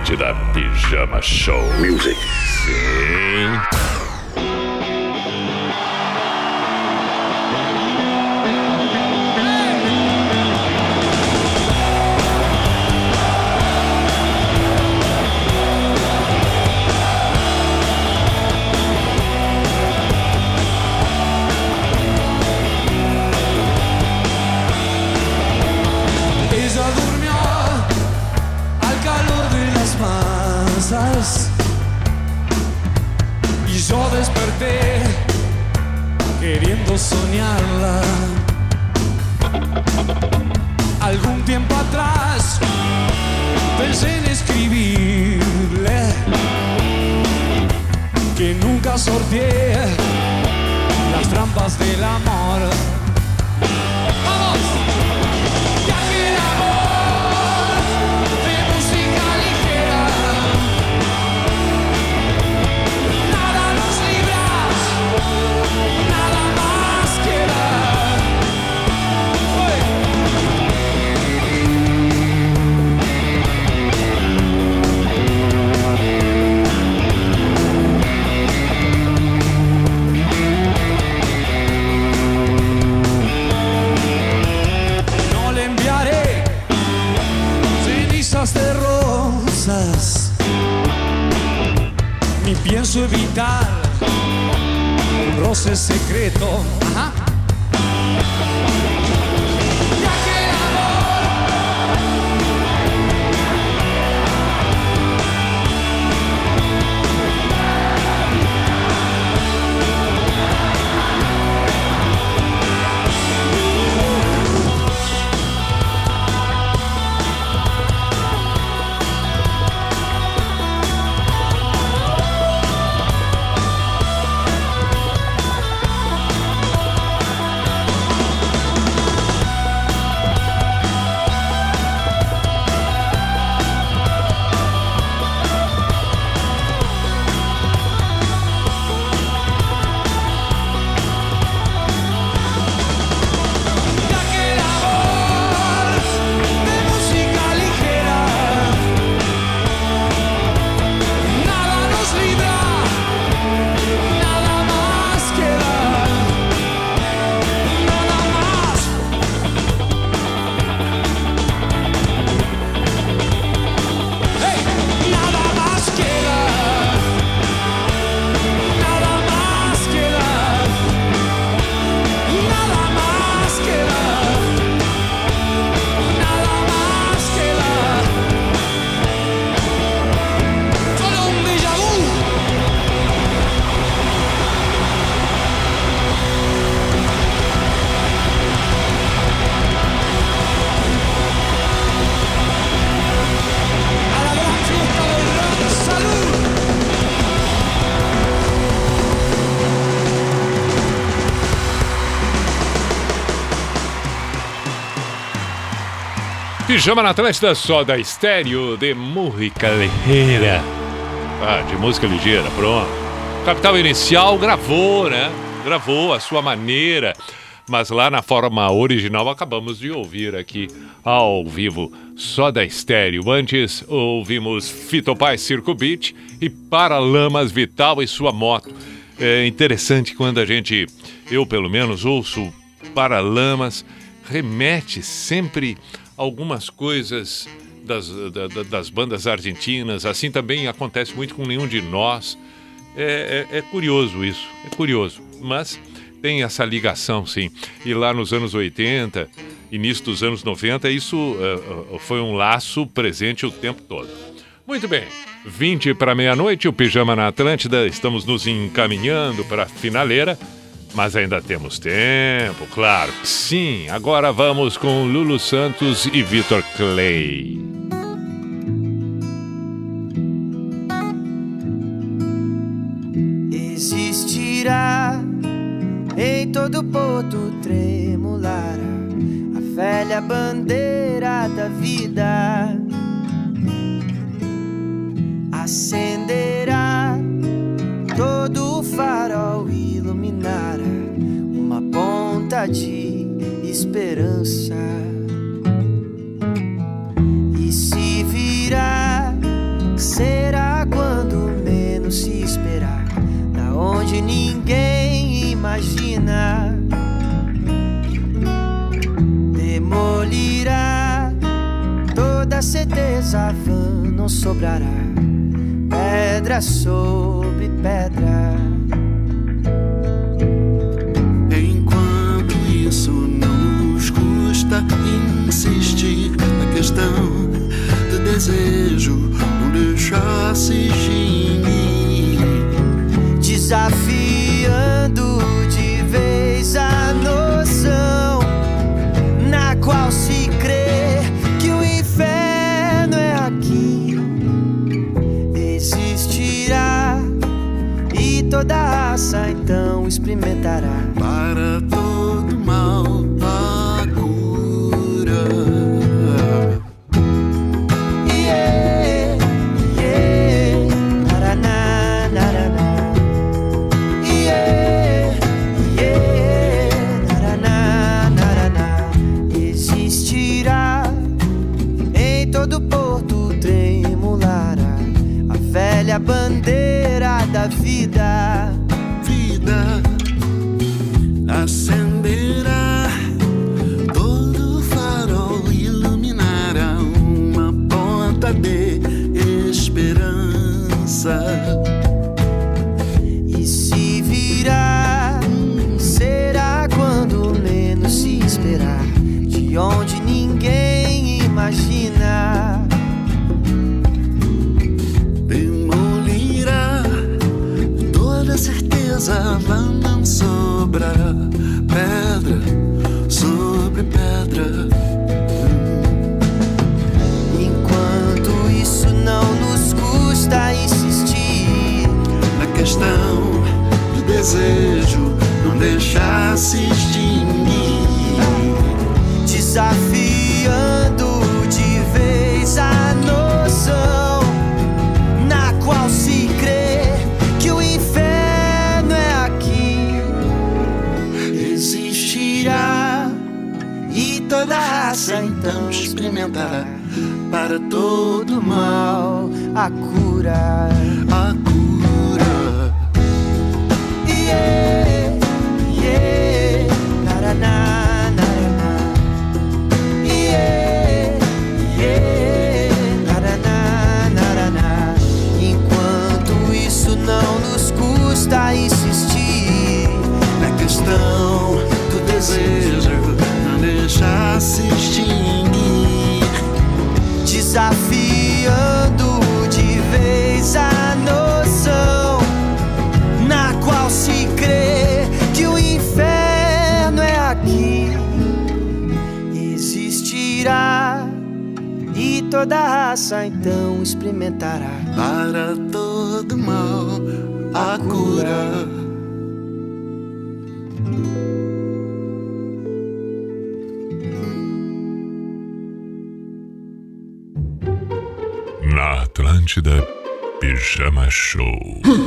Atlântida Pijama Show. Music. Sim. Y yo desperté queriendo soñarla. Algún tiempo atrás pensé en escribirle que nunca sorteé las trampas del amor. vital, un roce secreto. Pijama na Atlântida, só da estéreo de música ligeira. Ah, de música ligeira, pronto. Capital Inicial gravou, né? Gravou a sua maneira. Mas lá na forma original acabamos de ouvir aqui ao vivo, só da estéreo. Antes ouvimos Fito Paz Circo Beat e Paralamas Vital e sua moto. É interessante quando a gente, eu pelo menos, ouço Paralamas, remete sempre algumas coisas das, da- da- das bandas argentinas. Assim também acontece muito com nenhum de nós. É, é- é curioso isso, é curioso. Mas tem essa ligação, sim. E lá nos anos 80, início dos anos 90, isso eh, foi um laço presente o tempo todo. Muito bem, 20 para meia-noite, o Pijama na Atlântida, estamos nos encaminhando para a finaleira, mas ainda temos tempo, claro. Sim, agora vamos com Lulu Santos e Vitor Clay. Existirá em todo porto tremular a velha bandeira da vida. Acenderá todo o farol verdade, esperança. E se virá, será quando menos se esperar, da onde ninguém imagina. Demolirá toda certeza vã, não sobrará pedra sobre pedra. questão de desejo, não deixar se gingir. Desafiando de vez a noção na qual se crê que o inferno é aqui. Existirá e toda raça então experimentará. Para questão do desejo não deixar se extinguir. Desafiando de vez a noção na qual se crê que o inferno é aqui. Existirá e toda raça então experimentará para todo mal a cura. A Show.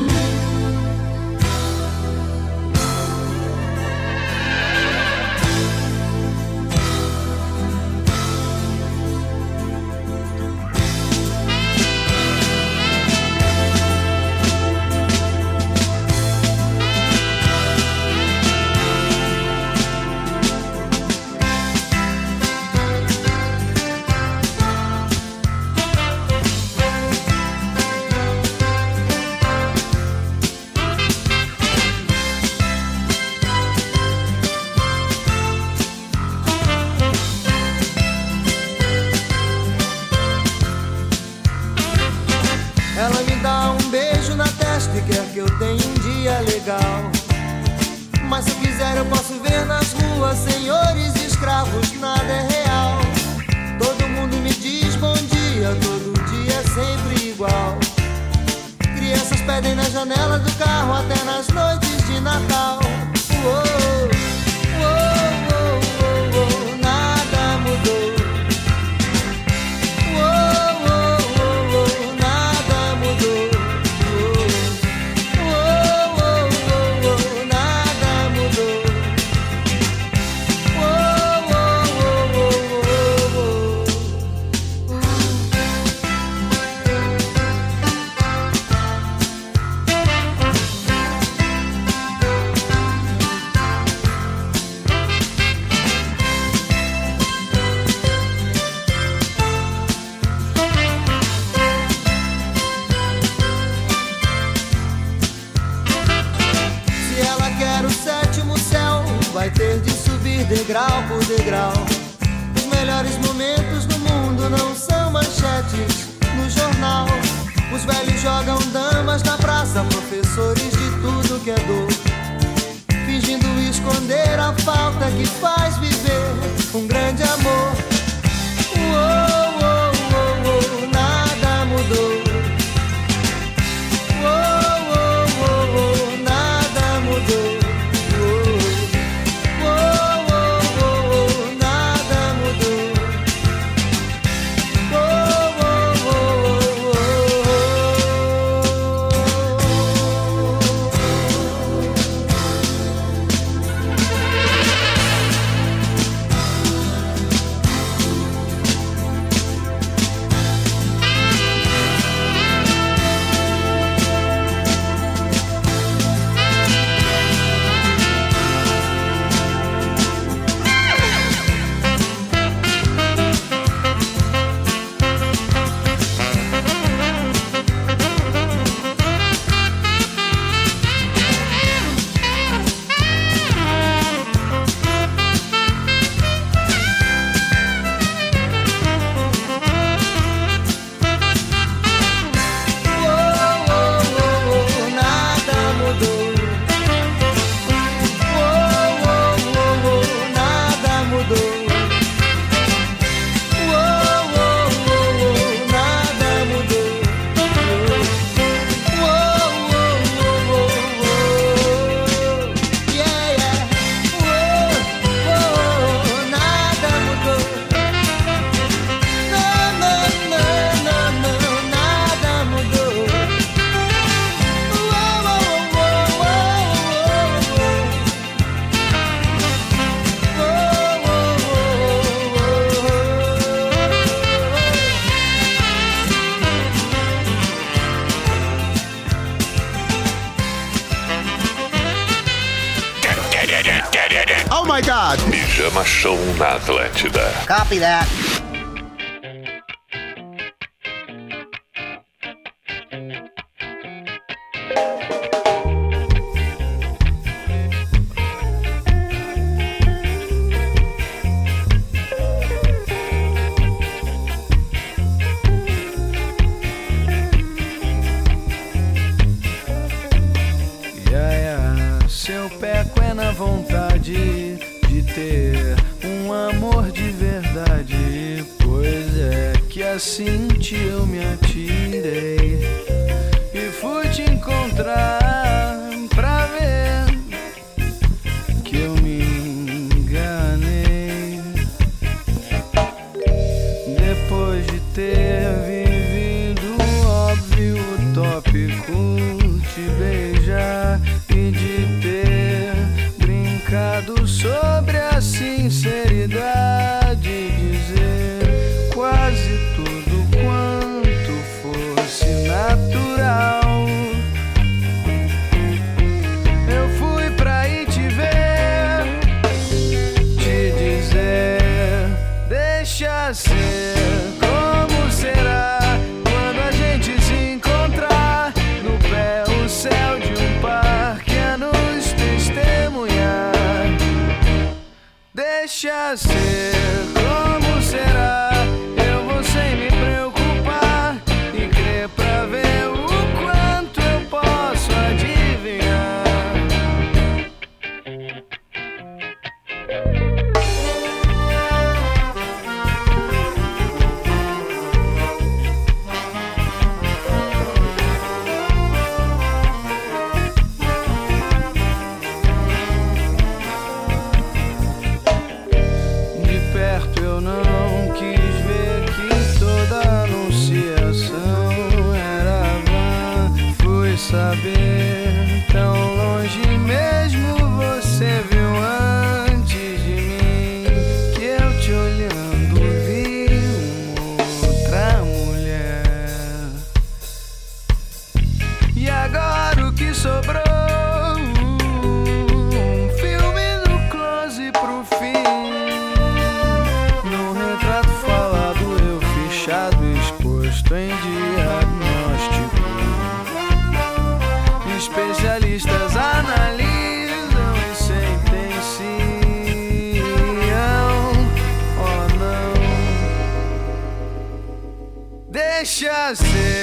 Copy that. tão longe mesmo você viu. Deixa ser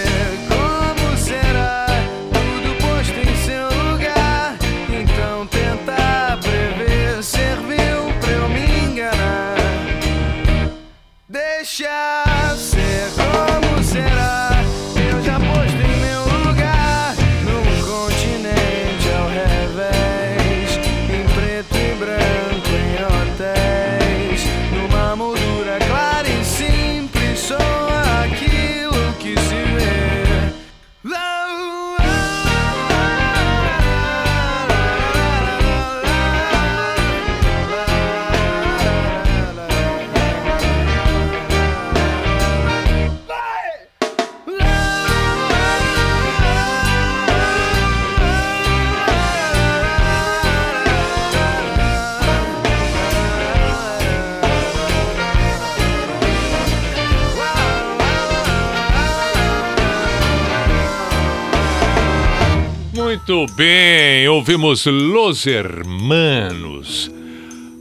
ouvimos Los Hermanos.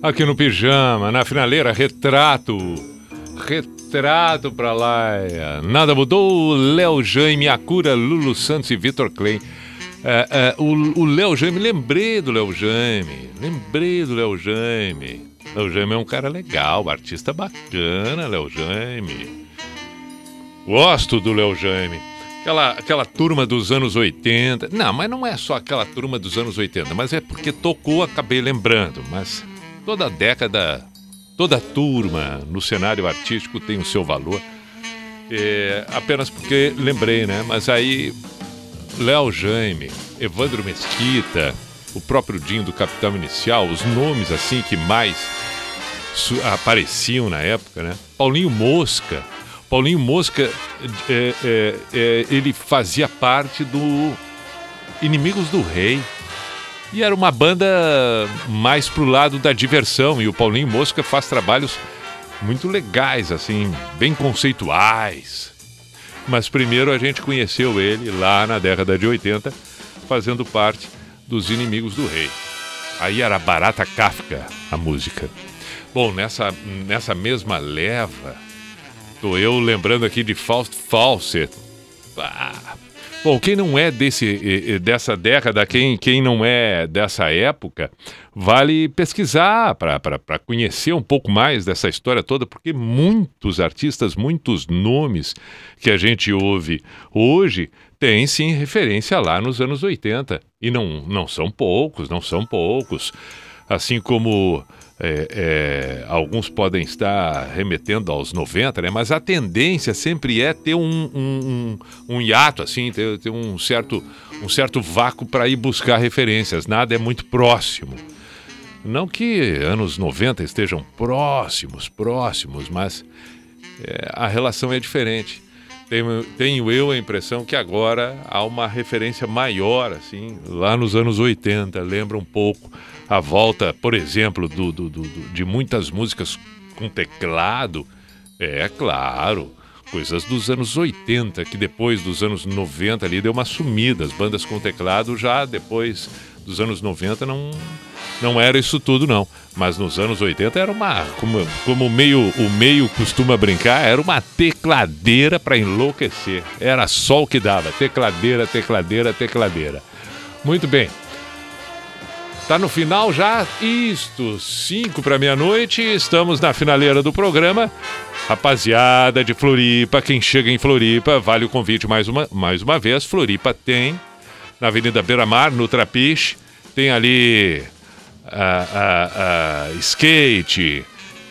Aqui no Pijama, na finaleira, retrato. Retrato pra lá. Nada mudou. Léo Jaime, Acura, Lulu Santos e Vitor Klein. É, é, o Léo Jaime, lembrei do Léo Jaime. Lembrei do Léo Jaime. Léo Jaime é um cara legal, artista bacana, Léo Jaime. Gosto do Léo Jaime. Aquela, aquela turma dos anos 80. Não, mas não é só aquela turma dos anos 80, mas é porque tocou, acabei lembrando. Mas toda década, toda turma no cenário artístico tem o seu valor. É, apenas porque lembrei, né? Mas aí, Léo Jaime, Evandro Mesquita, o próprio Dinho do Capitão Inicial, os nomes assim que mais apareciam na época, né? Paulinho Mosca. Paulinho Mosca, é, é, é, ele fazia parte do Inimigos do Rei. E era uma banda mais pro lado da diversão. E o Paulinho Mosca faz trabalhos muito legais, assim, bem conceituais. Mas primeiro a gente conheceu ele lá na década de 80, fazendo parte dos Inimigos do Rei. Aí era Barata Kafka a música. Bom, nessa, nessa mesma leva, tô eu lembrando aqui de Faust Fawcett. Ah. Bom, quem não é desse, dessa década, quem, quem não é dessa época, vale pesquisar para conhecer um pouco mais dessa história toda, porque muitos artistas, muitos nomes que a gente ouve hoje têm sim referência lá nos anos 80. E não, não são poucos, não são poucos. Assim como é, é, alguns podem estar remetendo aos 90, né? mas a tendência sempre é ter um, um, um, um hiato, assim, ter, ter um, certo, um certo vácuo para ir buscar referências. Nada é muito próximo. Não que anos 90 estejam próximos, próximos, mas é, a relação é diferente. Tenho, tenho eu a impressão que agora há uma referência maior, assim, lá nos anos 80. Lembra um pouco a volta, por exemplo, do, do- do- de muitas músicas com teclado. É claro, coisas dos anos 80, que depois dos anos 90 ali deu uma sumida. As bandas com teclado já depois dos anos 90 não, não era isso tudo, não. Mas nos anos 80 era uma. Como, como meio, o meio costuma brincar, era uma tecladeira para enlouquecer. Era só o que dava. Tecladeira, tecladeira, tecladeira. Muito bem. Tá no final já? Isto, 5 para meia-noite. Estamos na finaleira do programa. Rapaziada de Floripa, quem chega em Floripa, vale o convite mais uma, mais uma vez. Floripa tem, na Avenida Beira Mar, no Trapiche, tem ali ah, ah, ah, skate,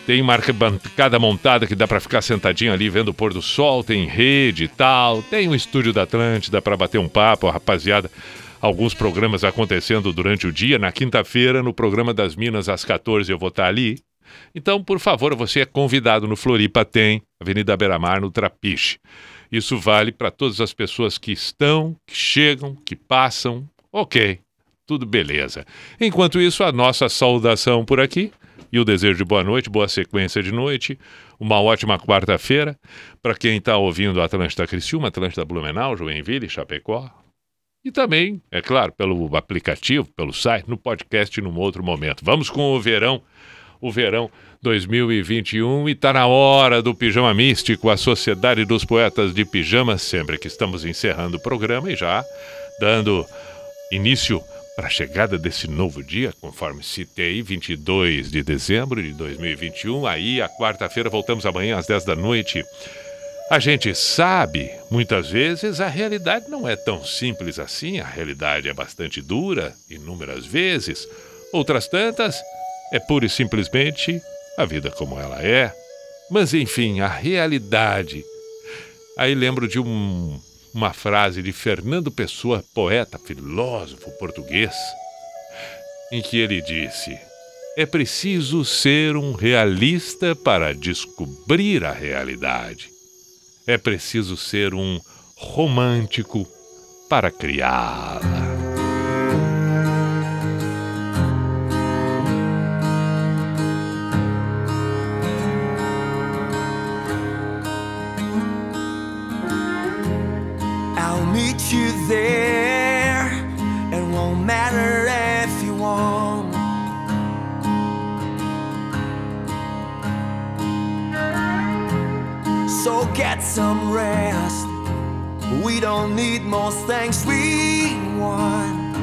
tem marca bancada montada que dá para ficar sentadinho ali vendo o pôr do sol, tem rede e tal, tem o estúdio da Atlântida para bater um papo, rapaziada. Alguns programas acontecendo durante o dia. Na quinta-feira, no programa das Minas, às 14, eu vou estar ali. Então, por favor, você é convidado no Floripa Tem, Avenida Beira Mar, no Trapiche. Isso vale para todas as pessoas que estão, que chegam, que passam. Ok, tudo beleza. Enquanto isso, a nossa saudação por aqui e o desejo de boa noite, boa sequência de noite, uma ótima quarta-feira para quem está ouvindo Atlântida Criciúma, Atlântida Blumenau, Joinville, Chapecó. E também, é claro, pelo aplicativo, pelo site, no podcast num outro momento. Vamos com o verão. o verão 2021 e tá na hora do Pijama Místico, a Sociedade dos Poetas de Pijama, sempre que estamos encerrando o programa e já dando início para a chegada desse novo dia, conforme citei, 22 de dezembro de 2021. Aí, a quarta-feira, voltamos amanhã às 10 da noite. A gente sabe, muitas vezes, a realidade não é tão simples assim, a realidade é bastante dura, inúmeras vezes. Outras tantas, é pura e simplesmente a vida como ela é. Mas, enfim, a realidade. Aí lembro de um uma frase de Fernando Pessoa, poeta, filósofo português, em que ele disse: É preciso ser um realista para descobrir a realidade. É preciso ser um romântico para criá-la. Meet you there. It won't matter if you won't. So get some rest. We don't need most things we want.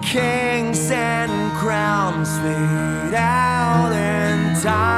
Kings and crowns fade out in time.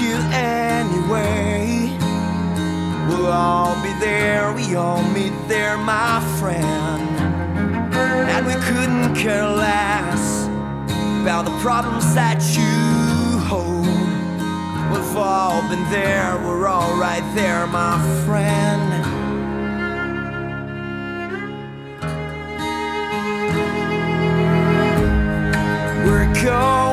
You anyway. We'll all be there, we all meet there, my friend. And we couldn't care less about the problems that you hold. We've all been there, we're all right there, my friend. We're going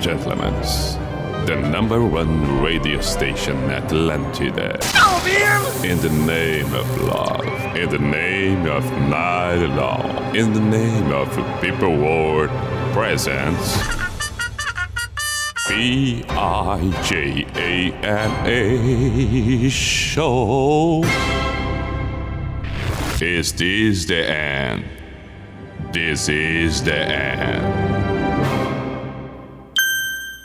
gentlemen, the number one radio station Atlantida. In the name of love, in the name of night long, in the name of people world presents. B I J A N A show. Is this the end? This is the end.